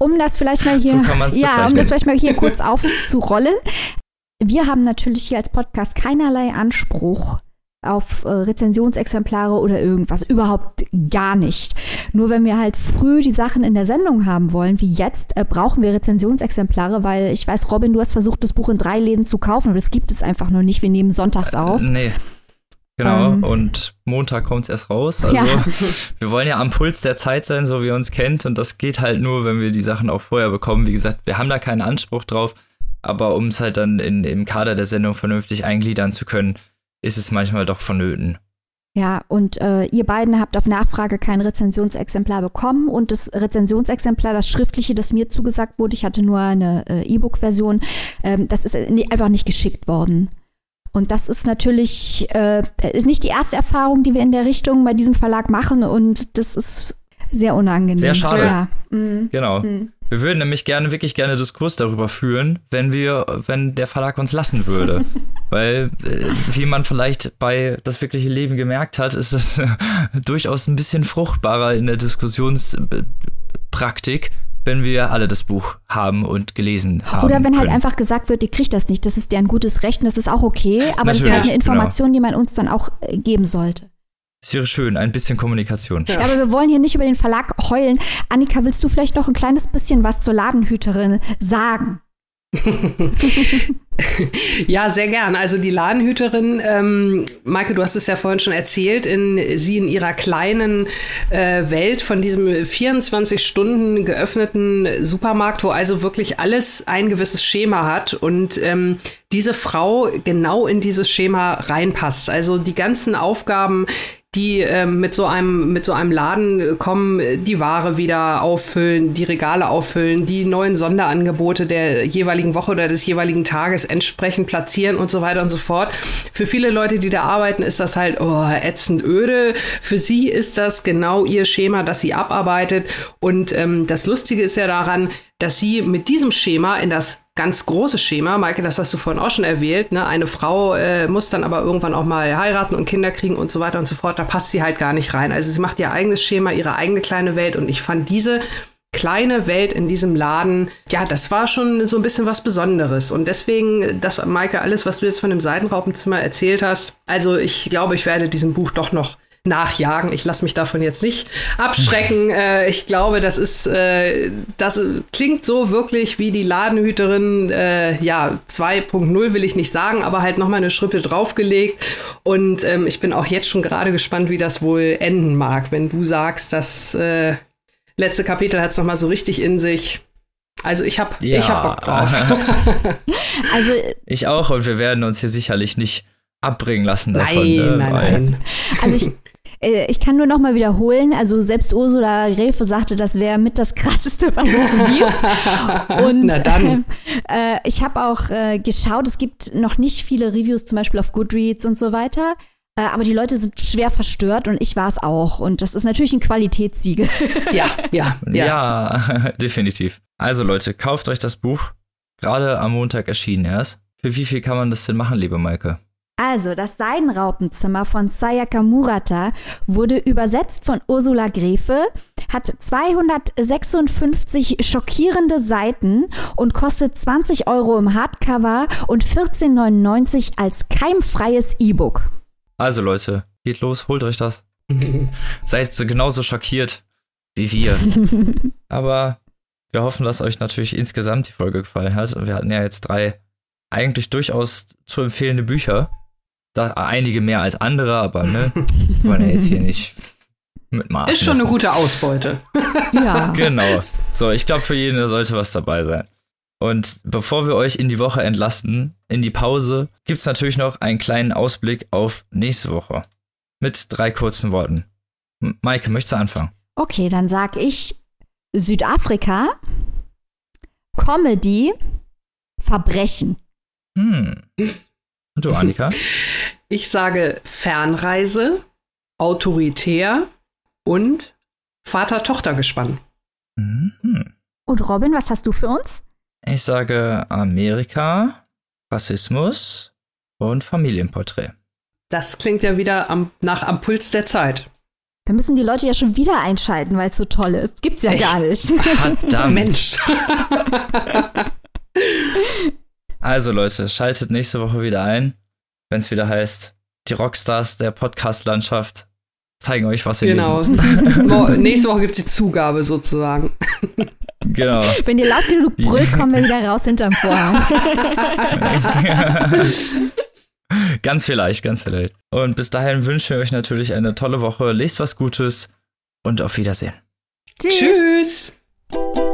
um das vielleicht mal hier, so ja, um das vielleicht mal hier <laughs> kurz aufzurollen. Wir haben natürlich hier als Podcast keinerlei Anspruch auf äh, Rezensionsexemplare oder irgendwas. Überhaupt gar nicht. Nur wenn wir halt früh die Sachen in der Sendung haben wollen, wie jetzt, äh, brauchen wir Rezensionsexemplare, weil ich weiß, Robin, du hast versucht, das Buch in drei Läden zu kaufen, aber das gibt es einfach noch nicht. Wir nehmen sonntags äh, auf. Äh, nee. Genau, ähm, und Montag kommt es erst raus. Also ja. <laughs> <laughs> wir wollen ja am Puls der Zeit sein, so wie ihr uns kennt. Und das geht halt nur, wenn wir die Sachen auch vorher bekommen. Wie gesagt, wir haben da keinen Anspruch drauf. Aber um es halt dann in, im Kader der Sendung vernünftig eingliedern zu können, ist es manchmal doch vonnöten. Ja, und äh, ihr beiden habt auf Nachfrage kein Rezensionsexemplar bekommen und das Rezensionsexemplar, das schriftliche, das mir zugesagt wurde, ich hatte nur eine äh, E-Book-Version, ähm, das ist einfach nicht geschickt worden. Und das ist natürlich äh, ist nicht die erste Erfahrung, die wir in der Richtung bei diesem Verlag machen und das ist sehr unangenehm. Sehr schade. Ja. Mhm. Genau. Mhm. Wir würden nämlich gerne, wirklich gerne Diskurs darüber führen, wenn wir, wenn der Verlag uns lassen würde. <laughs> Weil, äh, wie man vielleicht bei das wirkliche Leben gemerkt hat, ist es äh, <laughs> durchaus ein bisschen fruchtbarer in der Diskussionspraktik, wenn wir alle das Buch haben und gelesen haben. Oder wenn halt können. halt einfach gesagt wird, ihr kriegt das nicht, das ist deren gutes Recht und das ist auch okay, aber Natürlich, das ist halt eine genau. Information, genau. die man uns dann auch äh, geben sollte. Es wäre schön, ein bisschen Kommunikation. Ja. aber wir wollen hier nicht über den Verlag heulen. Annika, willst du vielleicht noch ein kleines bisschen was zur Ladenhüterin sagen? <laughs> ja, sehr gern. Also die Ladenhüterin, ähm, Maike, du hast es ja vorhin schon erzählt, in, sie in ihrer kleinen äh, Welt von diesem 24 Stunden geöffneten Supermarkt, wo also wirklich alles ein gewisses Schema hat und ähm, diese Frau genau in dieses Schema reinpasst. Also die ganzen Aufgaben, die ähm, mit so einem mit so einem Laden kommen, die Ware wieder auffüllen, die Regale auffüllen, die neuen Sonderangebote der jeweiligen Woche oder des jeweiligen Tages entsprechend platzieren und so weiter und so fort. Für viele Leute, die da arbeiten, ist das halt oh, ätzend öde. Für sie ist das genau ihr Schema, das sie abarbeitet. Und ähm, das Lustige ist ja daran, dass sie mit diesem Schema in das ganz große Schema, Maike, das hast du vorhin auch schon erwähnt, ne? eine Frau äh, muss dann aber irgendwann auch mal heiraten und Kinder kriegen und so weiter und so fort, da passt sie halt gar nicht rein. Also sie macht ihr eigenes Schema, ihre eigene kleine Welt und ich fand diese kleine Welt in diesem Laden, ja, das war schon so ein bisschen was Besonderes. Und deswegen, das, Maike, alles, was du jetzt von dem Seitenraupenzimmer erzählt hast, also ich glaube, ich werde diesem Buch doch noch nachjagen. Ich lasse mich davon jetzt nicht abschrecken. <laughs> äh, ich glaube, das ist, äh, das klingt so wirklich wie die Ladenhüterin, äh, ja, 2.0 will ich nicht sagen, aber halt nochmal eine Schrippe draufgelegt. Und ähm, ich bin auch jetzt schon gerade gespannt, wie das wohl enden mag, wenn du sagst, das äh, letzte Kapitel hat es nochmal so richtig in sich. Also ich habe ja. ich hab Bock drauf. <laughs> also ich auch und wir werden uns hier sicherlich nicht abbringen lassen davon. Nein, ne? nein, nein. <laughs> Also ich, ich kann nur noch mal wiederholen, also selbst Ursula Refe sagte, das wäre mit das krasseste, was es so gibt. <laughs> Und Na dann. Äh, äh, ich habe auch äh, geschaut, es gibt noch nicht viele Reviews, zum Beispiel auf Goodreads und so weiter. Äh, aber die Leute sind schwer verstört und ich war es auch. Und das ist natürlich ein Qualitätssiegel. <laughs> ja, ja, ja. Ja, <laughs> definitiv. Also Leute, kauft euch das Buch. Gerade am Montag erschienen erst. Für wie viel kann man das denn machen, liebe Maike? Also, das Seidenraupenzimmer von Sayaka Murata wurde übersetzt von Ursula Grefe, hat 256 schockierende Seiten und kostet 20 Euro im Hardcover und 14,99 als keimfreies E-Book. Also Leute, geht los, holt euch das. <laughs> Seid genauso schockiert wie wir. <laughs> Aber wir hoffen, dass euch natürlich insgesamt die Folge gefallen hat. Wir hatten ja jetzt drei eigentlich durchaus zu empfehlende Bücher. Da, einige mehr als andere, aber ne, <laughs> wollen ja jetzt hier nicht mit Maß. Ist schon messen. eine gute Ausbeute. <laughs> ja. Genau. So, ich glaube, für jeden sollte was dabei sein. Und bevor wir euch in die Woche entlasten, in die Pause, gibt es natürlich noch einen kleinen Ausblick auf nächste Woche. Mit drei kurzen Worten. Maike, möchtest du anfangen? Okay, dann sag ich Südafrika, Comedy, Verbrechen. Hm. Und du, Annika? <laughs> Ich sage Fernreise, autoritär und Vater-Tochter-Gespann. Mhm. Und Robin, was hast du für uns? Ich sage Amerika, Rassismus und Familienporträt. Das klingt ja wieder am, nach am Puls der Zeit. Da müssen die Leute ja schon wieder einschalten, weil es so toll ist. Gibt's ja Echt? gar nicht. Verdammt. <laughs> Mensch. <laughs> also Leute, schaltet nächste Woche wieder ein wenn es wieder heißt, die Rockstars der Podcast-Landschaft zeigen euch, was ihr genau. lesen <laughs> müsst. Nächste Woche gibt es die Zugabe sozusagen. Genau. Wenn ihr laut genug brüllt, kommen wir wieder raus hinterm Vorhang. <laughs> ganz vielleicht, ganz vielleicht. Und bis dahin wünschen wir euch natürlich eine tolle Woche. Lest was Gutes und auf Wiedersehen. Tschüss. Tschüss.